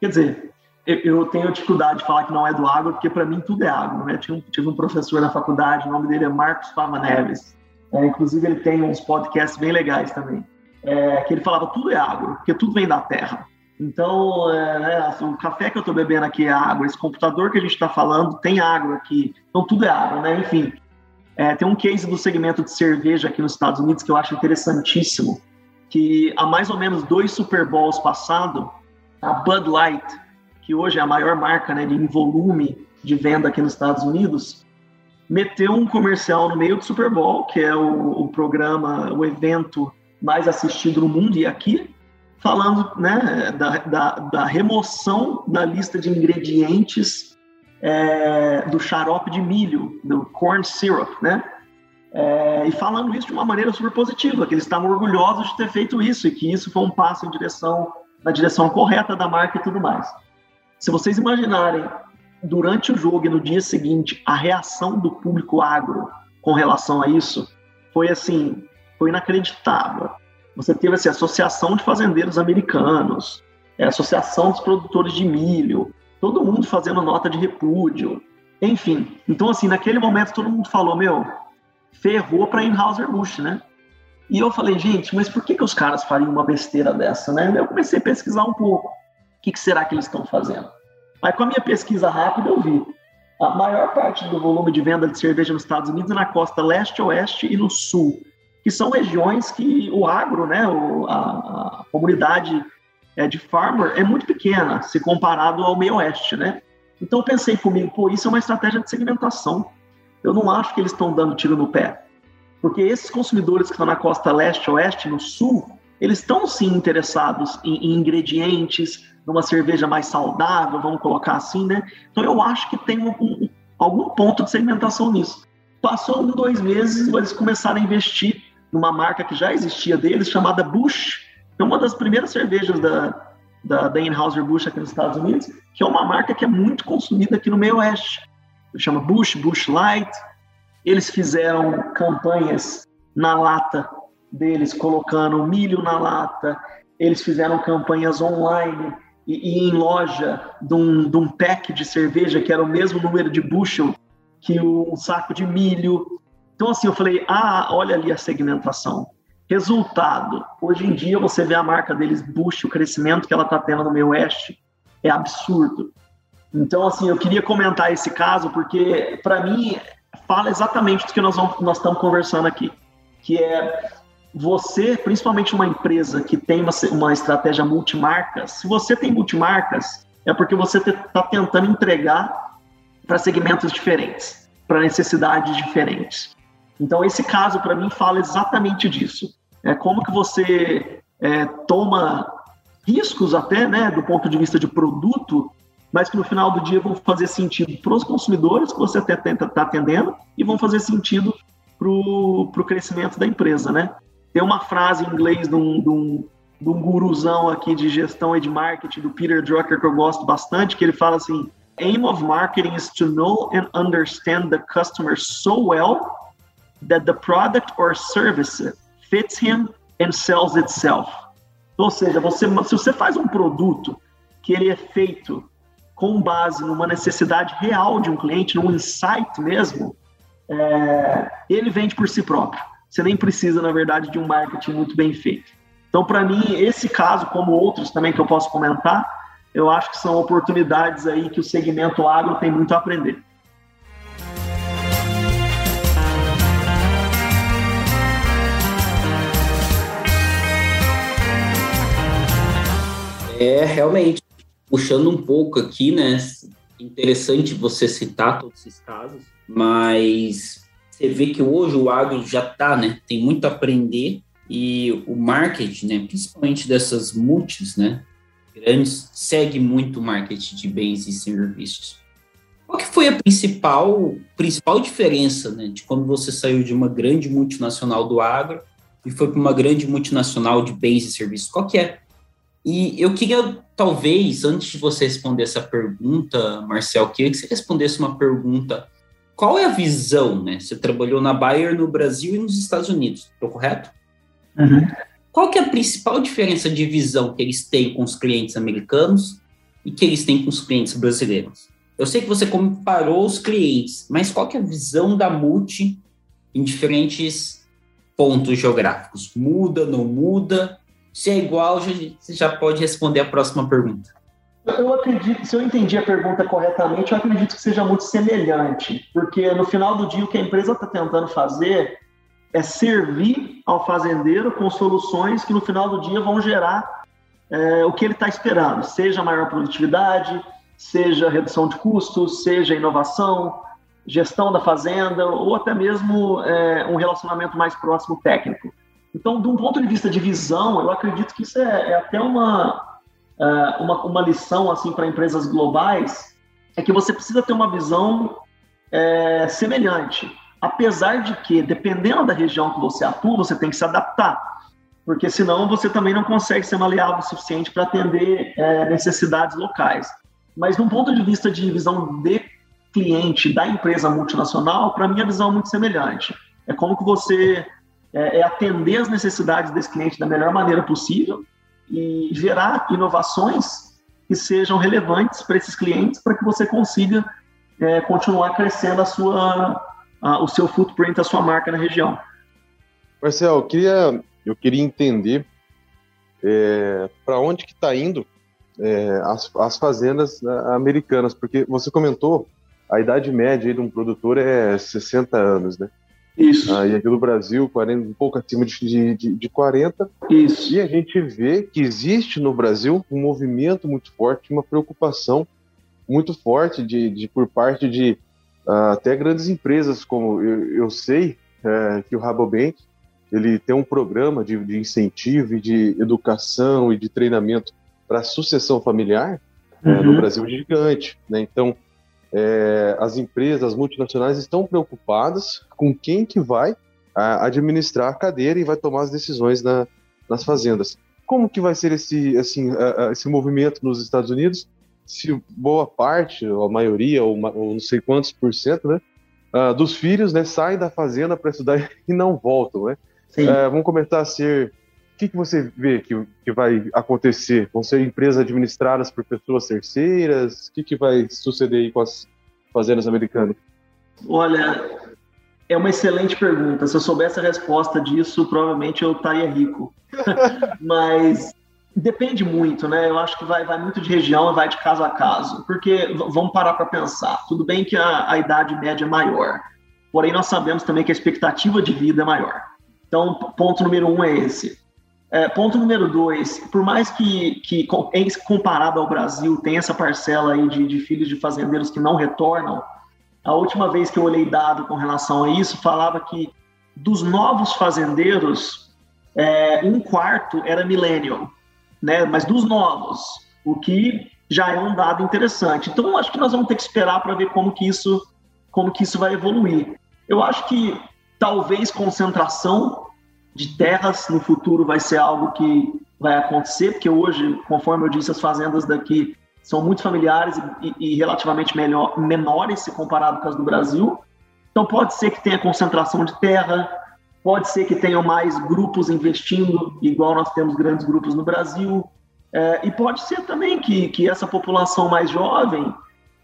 quer dizer, eu, eu tenho dificuldade de falar que não é do agro, porque para mim tudo é agro, né? Tive um, tive um professor na faculdade, o nome dele é Marcos Fava Neves, é, inclusive ele tem uns podcasts bem legais também, é, que ele falava tudo é agro, porque tudo vem da terra. Então, é, né, assim, o café que eu estou bebendo aqui é água, esse computador que a gente está falando tem água aqui, então tudo é água, né? Enfim, é, tem um case do segmento de cerveja aqui nos Estados Unidos que eu acho interessantíssimo, que há mais ou menos dois Super Bowls passado, a Bud Light, que hoje é a maior marca né, de volume de venda aqui nos Estados Unidos, meteu um comercial no meio do Super Bowl, que é o, o programa, o evento mais assistido no mundo e aqui, falando né, da, da, da remoção da lista de ingredientes é, do xarope de milho, do corn syrup, né? É, e falando isso de uma maneira super positiva, que eles estavam orgulhosos de ter feito isso e que isso foi um passo em direção na direção correta da marca e tudo mais. Se vocês imaginarem durante o jogo e no dia seguinte a reação do público agro com relação a isso, foi assim, foi inacreditável. Você teve assim, a Associação de Fazendeiros Americanos, a é, Associação dos Produtores de Milho, todo mundo fazendo nota de repúdio, enfim. Então, assim, naquele momento todo mundo falou, meu, ferrou para Anheuser-Busch, né? E eu falei, gente, mas por que, que os caras fariam uma besteira dessa, né? Eu comecei a pesquisar um pouco. O que, que será que eles estão fazendo? Aí, com a minha pesquisa rápida, eu vi. A maior parte do volume de venda de cerveja nos Estados Unidos é na costa leste, oeste e no sul que são regiões que o agro, né, a, a, comunidade é, de farmer é muito pequena se comparado ao meio oeste, né? Então eu pensei comigo, pô, isso é uma estratégia de segmentação. Eu não acho que eles estão dando tiro no pé. Porque esses consumidores que estão na costa leste, oeste, no sul, eles estão sim interessados em, em, ingredientes, numa cerveja mais saudável, vamos colocar assim, né? Então eu acho que tem um, um, algum ponto de segmentação nisso. Passou um, dois meses, eles começaram a investir numa marca que já existia deles, chamada Bush, é uma das primeiras cervejas da, da, da Anheuser-Busch aqui nos Estados Unidos, que é uma marca que é muito consumida aqui no meio oeste. Chama Bush, Bush Light. Eles fizeram campanhas na lata deles, colocando milho na lata. Eles fizeram campanhas online e, e em loja de um, de um pack de cerveja que era o mesmo número de bushel que um saco de milho. Então, assim, eu falei, ah, olha ali a segmentação. Resultado, hoje em dia você vê a marca deles, Bush, o crescimento que ela está tendo no meio oeste é absurdo. Então, assim, eu queria comentar esse caso porque, para mim, fala exatamente do que nós, vamos, nós estamos conversando aqui, que é você, principalmente uma empresa que tem uma, uma estratégia multimarcas, se você tem multimarcas, é porque você está tentando entregar para segmentos diferentes, para necessidades diferentes. Então, esse caso, para mim, fala exatamente disso. É como que você é, toma riscos até, né, do ponto de vista de produto, mas que no final do dia vão fazer sentido para os consumidores que você até está atendendo e vão fazer sentido para o crescimento da empresa, né? Tem uma frase em inglês de um, de, um, de um guruzão aqui de gestão e de marketing, do Peter Drucker, que eu gosto bastante, que ele fala assim, aim of marketing is to know and understand the customer so well that the product or service fits him and sells itself. Ou seja, você, se você faz um produto que ele é feito com base numa necessidade real de um cliente, num insight mesmo, é, ele vende por si próprio. Você nem precisa, na verdade, de um marketing muito bem feito. Então, para mim, esse caso, como outros também que eu posso comentar, eu acho que são oportunidades aí que o segmento agro tem muito a aprender. É, realmente, puxando um pouco aqui, né? Interessante você citar todos esses casos, mas você vê que hoje o agro já está, né? Tem muito a aprender e o marketing, né? Principalmente dessas multis, né? Grandes, segue muito o marketing de bens e serviços. Qual que foi a principal, principal diferença, né? De quando você saiu de uma grande multinacional do agro e foi para uma grande multinacional de bens e serviços? Qual que é e eu queria, talvez, antes de você responder essa pergunta, Marcel, queria que você respondesse uma pergunta. Qual é a visão, né? Você trabalhou na Bayer no Brasil e nos Estados Unidos, estou correto? Uhum. Qual que é a principal diferença de visão que eles têm com os clientes americanos e que eles têm com os clientes brasileiros? Eu sei que você comparou os clientes, mas qual que é a visão da multi em diferentes pontos geográficos? Muda, não muda? Se é igual, você já pode responder a próxima pergunta. Eu acredito, se eu entendi a pergunta corretamente, eu acredito que seja muito semelhante, porque no final do dia o que a empresa está tentando fazer é servir ao fazendeiro com soluções que no final do dia vão gerar é, o que ele está esperando, seja maior produtividade, seja redução de custos, seja inovação, gestão da fazenda ou até mesmo é, um relacionamento mais próximo técnico. Então, de um ponto de vista de visão, eu acredito que isso é, é até uma, uh, uma, uma, lição assim para empresas globais, é que você precisa ter uma visão é, semelhante. Apesar de que, dependendo da região que você atua, você tem que se adaptar, porque senão você também não consegue ser maleável o suficiente para atender é, necessidades locais. Mas, de um ponto de vista de visão de cliente da empresa multinacional, para mim a visão é muito semelhante. É como que você é, é atender as necessidades desse cliente da melhor maneira possível e gerar inovações que sejam relevantes para esses clientes para que você consiga é, continuar crescendo a sua, a, o seu footprint, a sua marca na região. Marcel, eu queria, eu queria entender é, para onde que está indo é, as, as fazendas né, americanas, porque você comentou a idade média de um produtor é 60 anos, né? Isso. E aqui no Brasil, 40, um pouco acima de, de, de 40. Isso. E a gente vê que existe no Brasil um movimento muito forte, uma preocupação muito forte de, de por parte de uh, até grandes empresas, como eu, eu sei é, que o Rabobank ele tem um programa de, de incentivo e de educação e de treinamento para sucessão familiar uhum. é, no uhum. Brasil gigante. Né? Então, é, as empresas, as multinacionais estão preocupadas com quem que vai a, administrar a cadeira e vai tomar as decisões na, nas fazendas. Como que vai ser esse, assim, a, a, esse movimento nos Estados Unidos? Se boa parte, ou a maioria, ou, ou não sei quantos por cento, né, uh, dos filhos né, saem da fazenda para estudar e não voltam, né? Uh, vão começar a ser que, que você vê que, que vai acontecer? Vão ser empresas administradas por pessoas terceiras? O que, que vai suceder aí com as fazendas americanas? Olha, é uma excelente pergunta. Se eu soubesse a resposta disso, provavelmente eu estaria rico. Mas depende muito, né? Eu acho que vai, vai muito de região e vai de caso a caso. Porque vamos parar para pensar. Tudo bem que a, a idade média é maior, porém nós sabemos também que a expectativa de vida é maior. Então, ponto número um é esse. É, ponto número dois, por mais que, que comparado ao Brasil tem essa parcela aí de, de filhos de fazendeiros que não retornam, a última vez que eu olhei dado com relação a isso, falava que dos novos fazendeiros, é, um quarto era millennial, né? mas dos novos, o que já é um dado interessante. Então, acho que nós vamos ter que esperar para ver como que isso como que isso vai evoluir. Eu acho que talvez concentração de terras no futuro vai ser algo que vai acontecer, porque hoje, conforme eu disse, as fazendas daqui são muito familiares e, e relativamente melhor, menores se comparado com as do Brasil. Então pode ser que tenha concentração de terra, pode ser que tenham mais grupos investindo, igual nós temos grandes grupos no Brasil, é, e pode ser também que, que essa população mais jovem,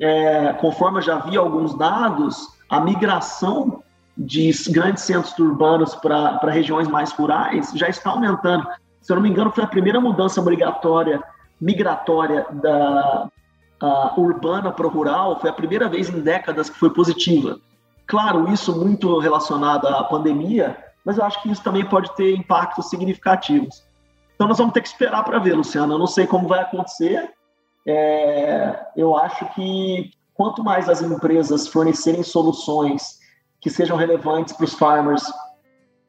é, conforme eu já vi alguns dados, a migração de grandes centros urbanos para regiões mais rurais já está aumentando. Se eu não me engano, foi a primeira mudança obrigatória migratória da urbana para o rural, foi a primeira vez em décadas que foi positiva. Claro, isso muito relacionado à pandemia, mas eu acho que isso também pode ter impactos significativos. Então nós vamos ter que esperar para ver, Luciano. Eu não sei como vai acontecer. É, eu acho que quanto mais as empresas fornecerem soluções que sejam relevantes para os farmers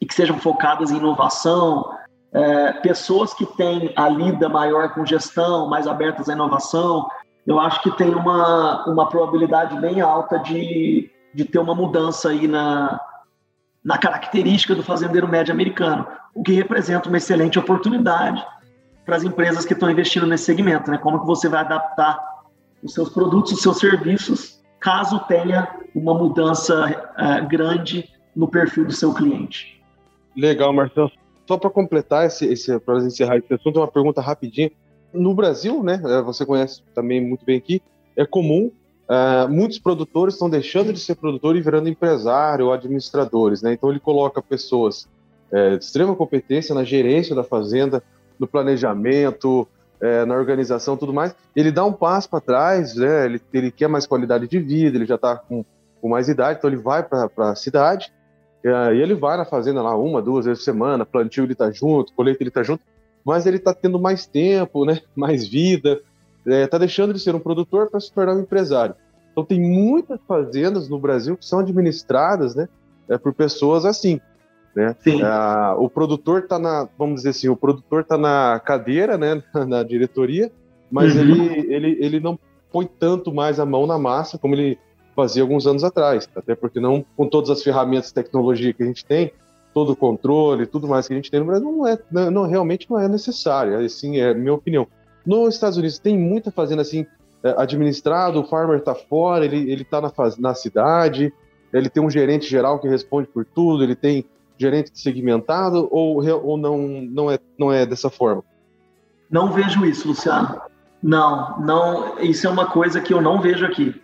e que sejam focadas em inovação, é, pessoas que têm a lida maior com gestão, mais abertas à inovação, eu acho que tem uma, uma probabilidade bem alta de, de ter uma mudança aí na, na característica do fazendeiro médio americano, o que representa uma excelente oportunidade para as empresas que estão investindo nesse segmento, né? Como que você vai adaptar os seus produtos, os seus serviços caso tenha uma mudança uh, grande no perfil do seu cliente. Legal, Marcelo. Só para completar esse, esse para encerrar esse assunto, uma pergunta rapidinha. No Brasil, né, eh, você conhece também muito bem aqui, é comum uh, muitos produtores estão deixando de ser produtor e virando empresário ou administradores, né? Então ele coloca pessoas é, de extrema competência na gerência da fazenda, no planejamento, é, na organização tudo mais, ele dá um passo para trás, né? ele, ele quer mais qualidade de vida, ele já está com, com mais idade, então ele vai para a cidade, é, e ele vai na fazenda lá uma, duas vezes por semana, plantio ele está junto, colheita ele está junto, mas ele está tendo mais tempo, né? mais vida, está é, deixando de ser um produtor para se tornar um empresário. Então tem muitas fazendas no Brasil que são administradas né, é, por pessoas assim, né? Ah, o produtor está na, vamos dizer assim, o produtor está na cadeira, né, na diretoria, mas uhum. ele, ele, ele não põe tanto mais a mão na massa como ele fazia alguns anos atrás, até porque não com todas as ferramentas de tecnologia que a gente tem, todo o controle, tudo mais que a gente tem no Brasil, não é, não, realmente não é necessário, assim, é minha opinião. Nos Estados Unidos tem muita fazenda assim, é, administrado, o farmer está fora, ele, ele tá na, na cidade, ele tem um gerente geral que responde por tudo, ele tem gerente segmentado ou, ou não, não, é, não é dessa forma? Não vejo isso, Luciano. Não, não. Isso é uma coisa que eu não vejo aqui.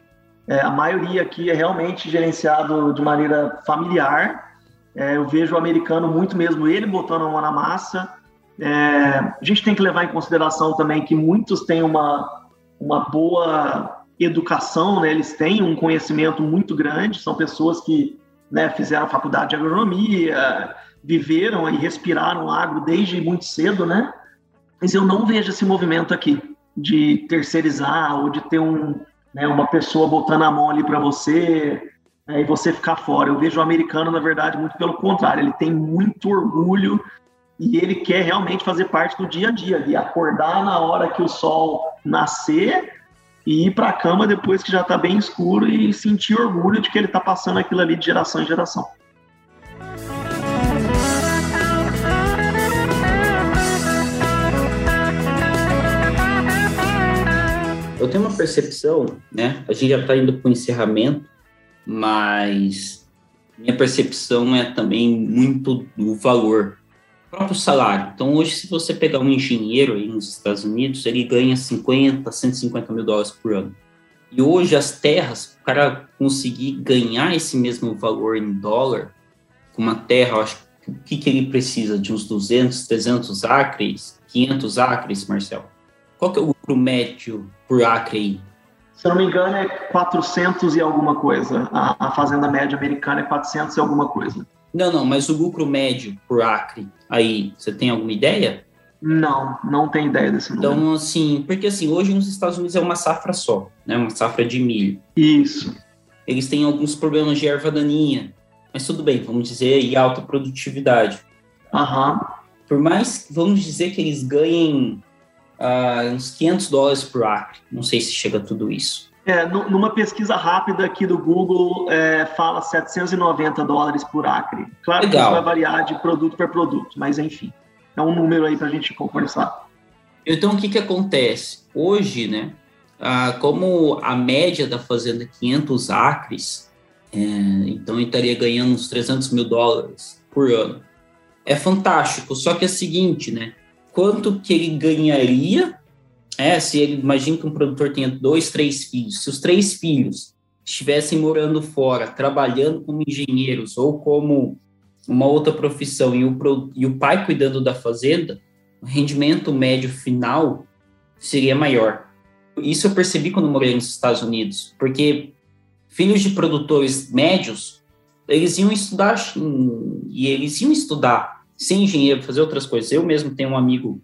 É, a maioria aqui é realmente gerenciado de maneira familiar. É, eu vejo o americano muito mesmo ele botando a mão na massa. É, a gente tem que levar em consideração também que muitos têm uma, uma boa educação, né? eles têm um conhecimento muito grande, são pessoas que né, fizeram faculdade de agronomia, viveram e respiraram agro desde muito cedo, né? Mas eu não vejo esse movimento aqui de terceirizar ou de ter um, né, uma pessoa botando a mão ali para você né, e você ficar fora. Eu vejo o americano, na verdade, muito pelo contrário. Ele tem muito orgulho e ele quer realmente fazer parte do dia a dia, de acordar na hora que o sol nascer e ir para a cama depois que já está bem escuro e sentir orgulho de que ele está passando aquilo ali de geração em geração. Eu tenho uma percepção, né? A gente já está indo para o encerramento, mas minha percepção é também muito do valor, próprio salário. Então, hoje, se você pegar um engenheiro aí nos Estados Unidos, ele ganha 50, 150 mil dólares por ano. E hoje, as terras, o cara conseguir ganhar esse mesmo valor em dólar, com uma terra, eu acho que o que, que ele precisa? De uns 200, 300 acres, 500 acres, Marcel? Qual que é o lucro médio por acre aí? Se eu não me engano, é 400 e alguma coisa. A, a fazenda média americana é 400 e alguma coisa. Não, não, mas o lucro médio por acre aí, você tem alguma ideia? Não, não tem ideia desse número. Então, assim, porque assim, hoje nos Estados Unidos é uma safra só, né? Uma safra de milho. Isso. Eles têm alguns problemas de erva daninha, mas tudo bem, vamos dizer, e alta produtividade. Aham. Por mais, vamos dizer que eles ganhem uh, uns 500 dólares por acre. Não sei se chega a tudo isso. É, numa pesquisa rápida aqui do Google, é, fala 790 dólares por acre. Claro Legal. que isso vai variar de produto para produto, mas enfim, é um número aí para a gente conversar. Então, o que, que acontece? Hoje, né, ah, como a média da fazenda é 500 acres, é, então ele estaria ganhando uns 300 mil dólares por ano. É fantástico, só que é o seguinte, né? quanto que ele ganharia, é, se ele, imagina que um produtor tenha dois, três filhos, se os três filhos estivessem morando fora, trabalhando como engenheiros ou como uma outra profissão e o, e o pai cuidando da fazenda, o rendimento médio final seria maior. Isso eu percebi quando morei nos Estados Unidos, porque filhos de produtores médios, eles iam estudar e eles iam estudar ser engenheiro, fazer outras coisas. Eu mesmo tenho um amigo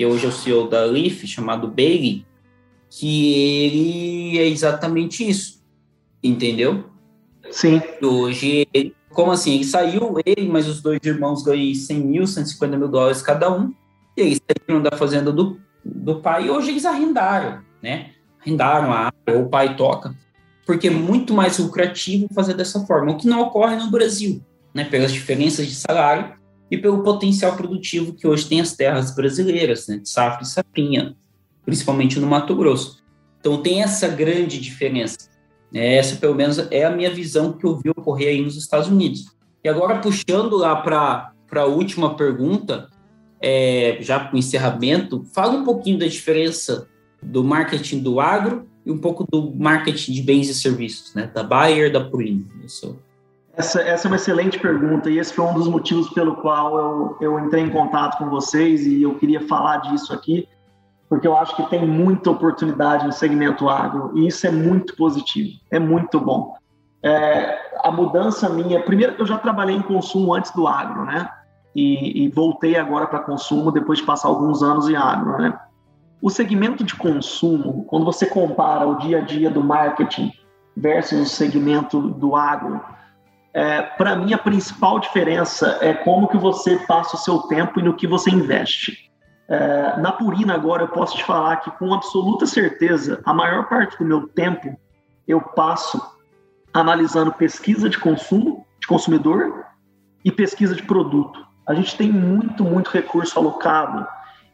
que hoje é o CEO da Leaf, chamado Bailey, que ele é exatamente isso, entendeu? Sim. Hoje, ele, como assim? Ele saiu, ele, mas os dois irmãos ganham 100 mil, 150 mil dólares cada um, e eles saíram da fazenda do, do pai e hoje eles arrendaram, né? Arrendaram a área, o pai toca, porque é muito mais lucrativo fazer dessa forma, o que não ocorre no Brasil, né? Pelas diferenças de salário e pelo potencial produtivo que hoje tem as terras brasileiras, né, de safra e safrinha, principalmente no Mato Grosso. Então tem essa grande diferença. Né, essa, pelo menos, é a minha visão que eu vi ocorrer aí nos Estados Unidos. E agora, puxando lá para a última pergunta, é, já para o encerramento, fala um pouquinho da diferença do marketing do agro e um pouco do marketing de bens e serviços, né, da Bayer da Purina. Eu sou essa, essa é uma excelente pergunta e esse foi um dos motivos pelo qual eu, eu entrei em contato com vocês e eu queria falar disso aqui, porque eu acho que tem muita oportunidade no segmento agro e isso é muito positivo, é muito bom. É, a mudança minha, primeiro eu já trabalhei em consumo antes do agro, né? E, e voltei agora para consumo depois de passar alguns anos em agro, né? O segmento de consumo, quando você compara o dia a dia do marketing versus o segmento do agro, é, para mim a principal diferença é como que você passa o seu tempo e no que você investe. É, na Purina agora eu posso te falar que com absoluta certeza a maior parte do meu tempo eu passo analisando pesquisa de consumo, de consumidor e pesquisa de produto. A gente tem muito, muito recurso alocado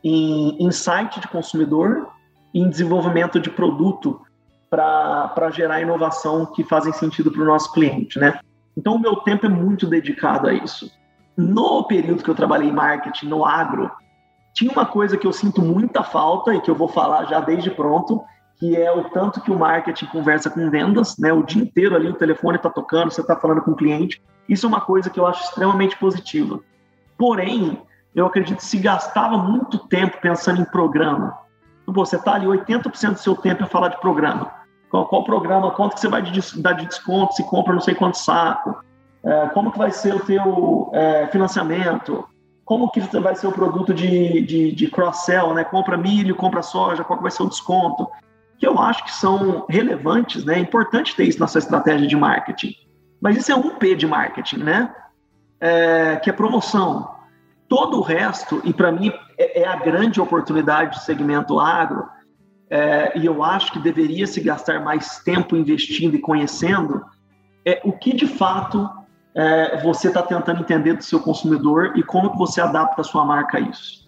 em insight de consumidor em desenvolvimento de produto para gerar inovação que fazem sentido para o nosso cliente, né? Então, o meu tempo é muito dedicado a isso. No período que eu trabalhei em marketing, no agro, tinha uma coisa que eu sinto muita falta e que eu vou falar já desde pronto, que é o tanto que o marketing conversa com vendas, né? O dia inteiro ali o telefone está tocando, você está falando com o cliente. Isso é uma coisa que eu acho extremamente positiva. Porém, eu acredito que se gastava muito tempo pensando em programa. Você está ali 80% do seu tempo a falar de programa. Qual, programa, quanto que você vai dar de desconto, se compra não sei quanto saco, é, como que vai ser o teu é, financiamento, como que vai ser o produto de, de, de cross-sell, né? Compra milho, compra soja, qual que vai ser o desconto, que eu acho que são relevantes, né? É importante ter isso na sua estratégia de marketing. Mas isso é um P de marketing, né? É, que é promoção. Todo o resto, e para mim é, é a grande oportunidade do segmento agro, é, e eu acho que deveria se gastar mais tempo investindo e conhecendo, é o que de fato é, você está tentando entender do seu consumidor e como que você adapta a sua marca a isso.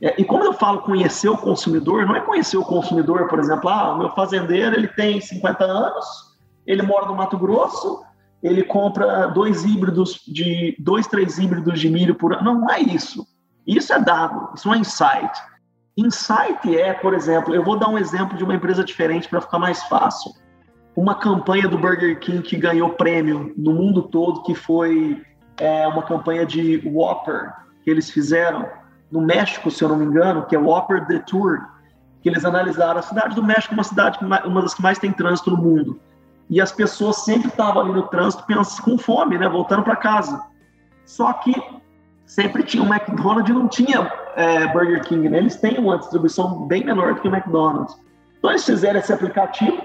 É, e como eu falo conhecer o consumidor, não é conhecer o consumidor, por exemplo, ah, o meu fazendeiro ele tem 50 anos, ele mora no Mato Grosso, ele compra dois híbridos de dois, três híbridos de milho por ano. Não, não é isso. Isso é dado, isso é insight. Insight é, por exemplo, eu vou dar um exemplo de uma empresa diferente para ficar mais fácil. Uma campanha do Burger King que ganhou prêmio no mundo todo, que foi é, uma campanha de Whopper que eles fizeram no México, se eu não me engano, que é Whopper The Tour, que eles analisaram a cidade do México, uma cidade uma das que mais tem trânsito no mundo e as pessoas sempre estavam ali no trânsito pensando, com fome, né, voltando para casa. Só que sempre tinha o McDonald's e não tinha é, Burger King, né? Eles têm uma distribuição bem menor do que o McDonald's. Então eles fizeram esse aplicativo,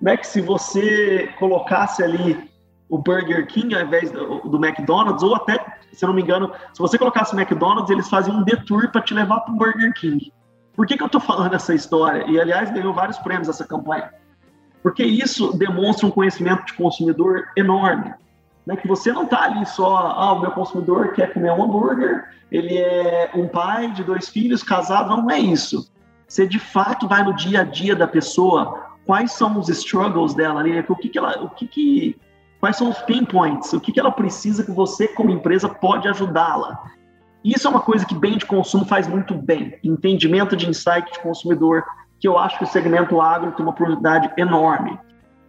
né, que se você colocasse ali o Burger King ao invés do, do McDonald's, ou até, se eu não me engano, se você colocasse o McDonald's, eles faziam um detour para te levar para o Burger King. Por que, que eu estou falando essa história? E, aliás, ganhou vários prêmios essa campanha porque isso demonstra um conhecimento de consumidor enorme. Né? Que você não está ali só, ah, o meu consumidor quer comer um hambúrguer, ele é um pai de dois filhos, casado, não, é isso. Você de fato vai no dia a dia da pessoa, quais são os struggles dela ali, o que, que ela, o que, que quais são os pain points, o que, que ela precisa que você, como empresa, pode ajudá-la. Isso é uma coisa que bem de consumo faz muito bem. Entendimento de insight de consumidor, que eu acho que o segmento agro tem uma oportunidade enorme.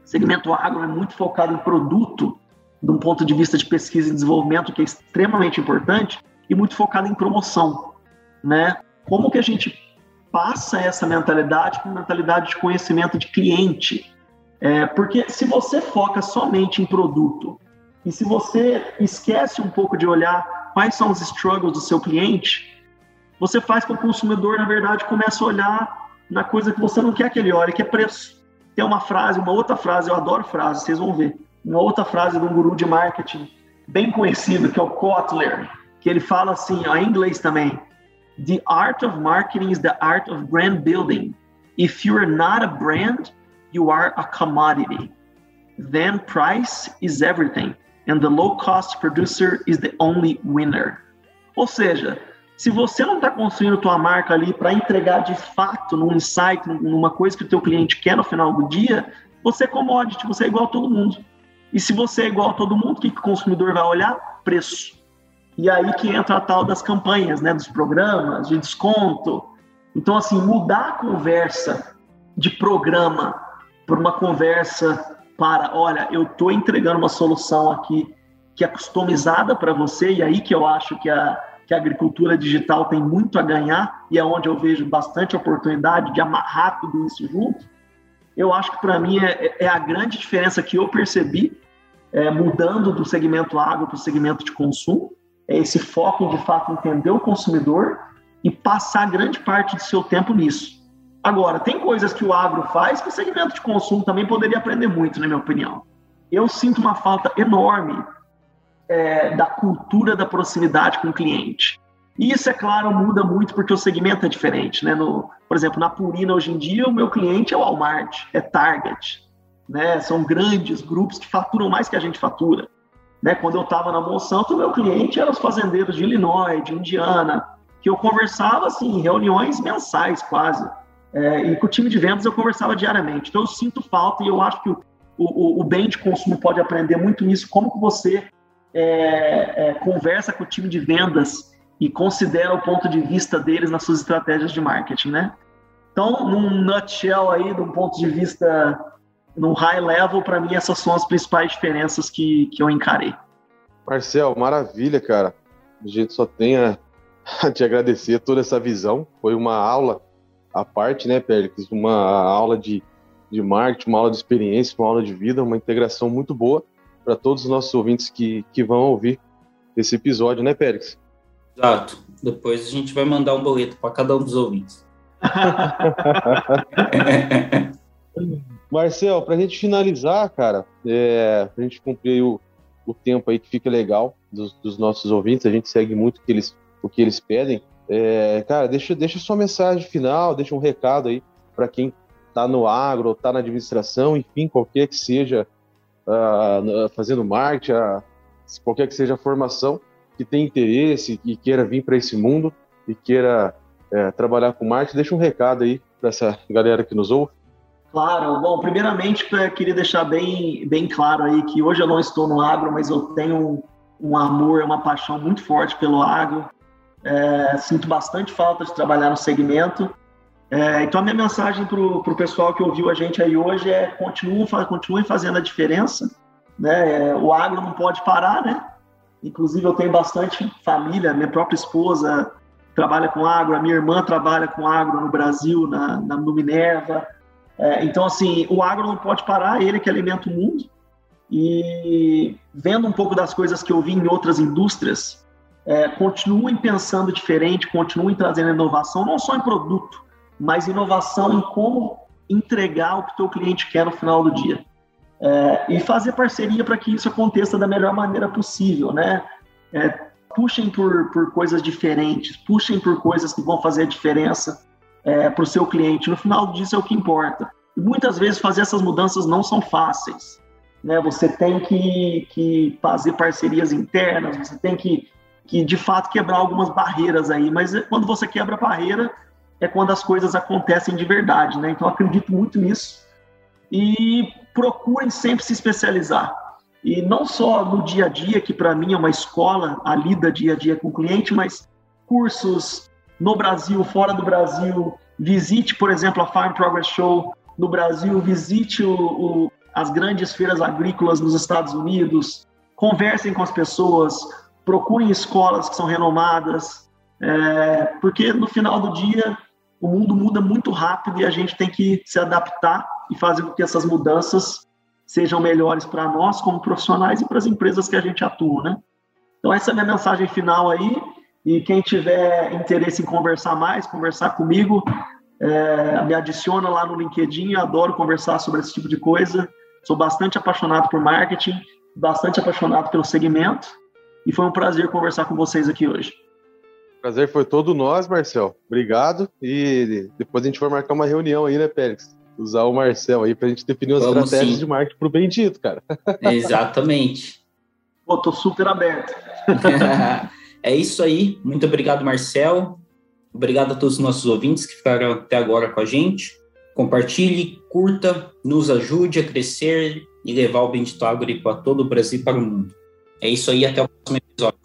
O segmento agro é muito focado em produto, de um ponto de vista de pesquisa e desenvolvimento, que é extremamente importante, e muito focado em promoção, né? Como que a gente passa essa mentalidade para mentalidade de conhecimento de cliente? É, porque se você foca somente em produto e se você esquece um pouco de olhar quais são os struggles do seu cliente, você faz com que o consumidor, na verdade, comece a olhar na coisa que você não quer que ele olhe, que é preço. Tem uma frase, uma outra frase, eu adoro frases, vocês vão ver. Uma outra frase de um guru de marketing bem conhecido, que é o Kotler, que ele fala assim, ó, em inglês também: The art of marketing is the art of brand building. If you are not a brand, you are a commodity. Then price is everything, and the low cost producer is the only winner. Ou seja, se você não está construindo tua marca ali para entregar de fato num insight, numa coisa que o teu cliente quer no final do dia, você é commodity, você é igual a todo mundo. E se você é igual a todo mundo, o que, que o consumidor vai olhar? Preço. E aí que entra a tal das campanhas, né, dos programas de desconto. Então, assim, mudar a conversa de programa para uma conversa para, olha, eu estou entregando uma solução aqui que é customizada para você, e aí que eu acho que a, que a agricultura digital tem muito a ganhar e é onde eu vejo bastante oportunidade de amarrar tudo isso junto, eu acho que para mim é, é, a grande diferença que eu percebi é, mudando do segmento agro para o segmento de consumo, é esse foco de fato entender o consumidor e passar grande parte do seu tempo nisso. Agora, tem coisas que o agro faz que o segmento de consumo também poderia aprender muito, na minha opinião. Eu sinto uma falta enorme é, da cultura da proximidade com o cliente. E isso, é claro, muda muito porque o segmento é diferente. Né? No, por exemplo, na Purina, hoje em dia, o meu cliente é o Walmart, é Target. Né? São grandes grupos que faturam mais que a gente fatura. Né? Quando eu estava na Monsanto, o meu cliente eram os fazendeiros de Illinois, de Indiana, que eu conversava assim, em reuniões mensais quase. É, e com o time de vendas eu conversava diariamente. Então eu sinto falta e eu acho que o, o, o bem de consumo pode aprender muito nisso, como que você é, é, conversa com o time de vendas e considera o ponto de vista deles nas suas estratégias de marketing, né? Então, num nutshell aí, de um ponto de vista, num high level, para mim essas são as principais diferenças que, que eu encarei. Marcel, maravilha, cara. A gente só tem a, a te agradecer toda essa visão. Foi uma aula à parte, né, Pérez? Uma aula de, de marketing, uma aula de experiência, uma aula de vida, uma integração muito boa para todos os nossos ouvintes que, que vão ouvir esse episódio, né, Pérez? Exato. Depois a gente vai mandar um boleto para cada um dos ouvintes. Marcel, para a gente finalizar, cara, é, para a gente cumprir o, o tempo aí que fica legal dos, dos, nossos ouvintes, a gente segue muito o que eles, o que eles pedem. É, cara, deixa, deixa sua mensagem final, deixa um recado aí para quem está no agro, está na administração, enfim, qualquer que seja uh, fazendo marketing, uh, qualquer que seja a formação, que tem interesse e queira vir para esse mundo e queira uh, trabalhar com marketing, deixa um recado aí para essa galera que nos ouve. Claro, bom, primeiramente queria deixar bem, bem claro aí que hoje eu não estou no agro, mas eu tenho um, um amor, uma paixão muito forte pelo agro. É, sinto bastante falta de trabalhar no segmento. É, então a minha mensagem para o pessoal que ouviu a gente aí hoje é continuem, continuem fazendo a diferença. Né? É, o agro não pode parar, né? Inclusive eu tenho bastante família, minha própria esposa trabalha com agro, a minha irmã trabalha com agro no Brasil, na, na no Minerva. É, então, assim, o agro não pode parar, ele que alimenta o mundo. E vendo um pouco das coisas que eu vi em outras indústrias, é, continuem pensando diferente, continuem trazendo inovação, não só em produto, mas inovação em como entregar o que o cliente quer no final do dia. É, e fazer parceria para que isso aconteça da melhor maneira possível, né? É, puxem por, por coisas diferentes, puxem por coisas que vão fazer a diferença é, para o seu cliente. No final disso é o que importa. E muitas vezes fazer essas mudanças não são fáceis. Né? Você tem que, que fazer parcerias internas, você tem que, que de fato quebrar algumas barreiras aí. Mas quando você quebra a barreira, é quando as coisas acontecem de verdade. Né? Então acredito muito nisso. E procurem sempre se especializar. E não só no dia a dia, que para mim é uma escola, a lida dia a dia com o cliente, mas cursos no Brasil, fora do Brasil. Visite, por exemplo, a Farm Progress Show no Brasil, visite o, o, as grandes feiras agrícolas nos Estados Unidos, conversem com as pessoas, procurem escolas que são renomadas, é, porque no final do dia o mundo muda muito rápido e a gente tem que se adaptar e fazer com que essas mudanças sejam melhores para nós como profissionais e para as empresas que a gente atua, né? Então essa é a minha mensagem final aí e quem tiver interesse em conversar mais, conversar comigo, é, me adiciona lá no LinkedIn, adoro conversar sobre esse tipo de coisa. Sou bastante apaixonado por marketing, bastante apaixonado pelo segmento e foi um prazer conversar com vocês aqui hoje. Prazer foi todo nós, Marcel. Obrigado. E depois a gente vai marcar uma reunião aí, né, Pérez? usar o Marcel aí para a gente definir as Vamos estratégias sim. de marketing para o Bendito, cara. Exatamente. Pô, tô super aberto. é isso aí. Muito obrigado, Marcel. Obrigado a todos os nossos ouvintes que ficaram até agora com a gente. Compartilhe, curta, nos ajude a crescer e levar o Bendito Agro para todo o Brasil e para o mundo. É isso aí, até o próximo episódio.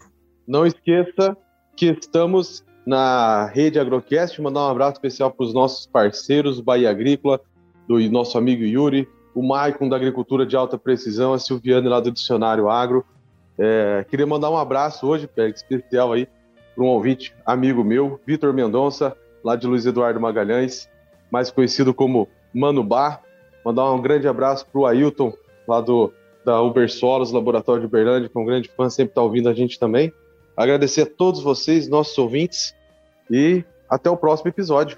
Não esqueça que estamos na rede Agrocast. Mandar um abraço especial para os nossos parceiros, Bahia Agrícola, do nosso amigo Yuri, o Maicon da Agricultura de Alta Precisão, a Silviane lá do Dicionário Agro. É, queria mandar um abraço hoje, Pérez, especial aí, para um ouvinte, amigo meu, Vitor Mendonça, lá de Luiz Eduardo Magalhães, mais conhecido como Mano Bar. Mandar um grande abraço para o Ailton, lá do, da Uber Solos, Laboratório de Uberlândia, que é um grande fã, sempre está ouvindo a gente também. Agradecer a todos vocês, nossos ouvintes, e até o próximo episódio.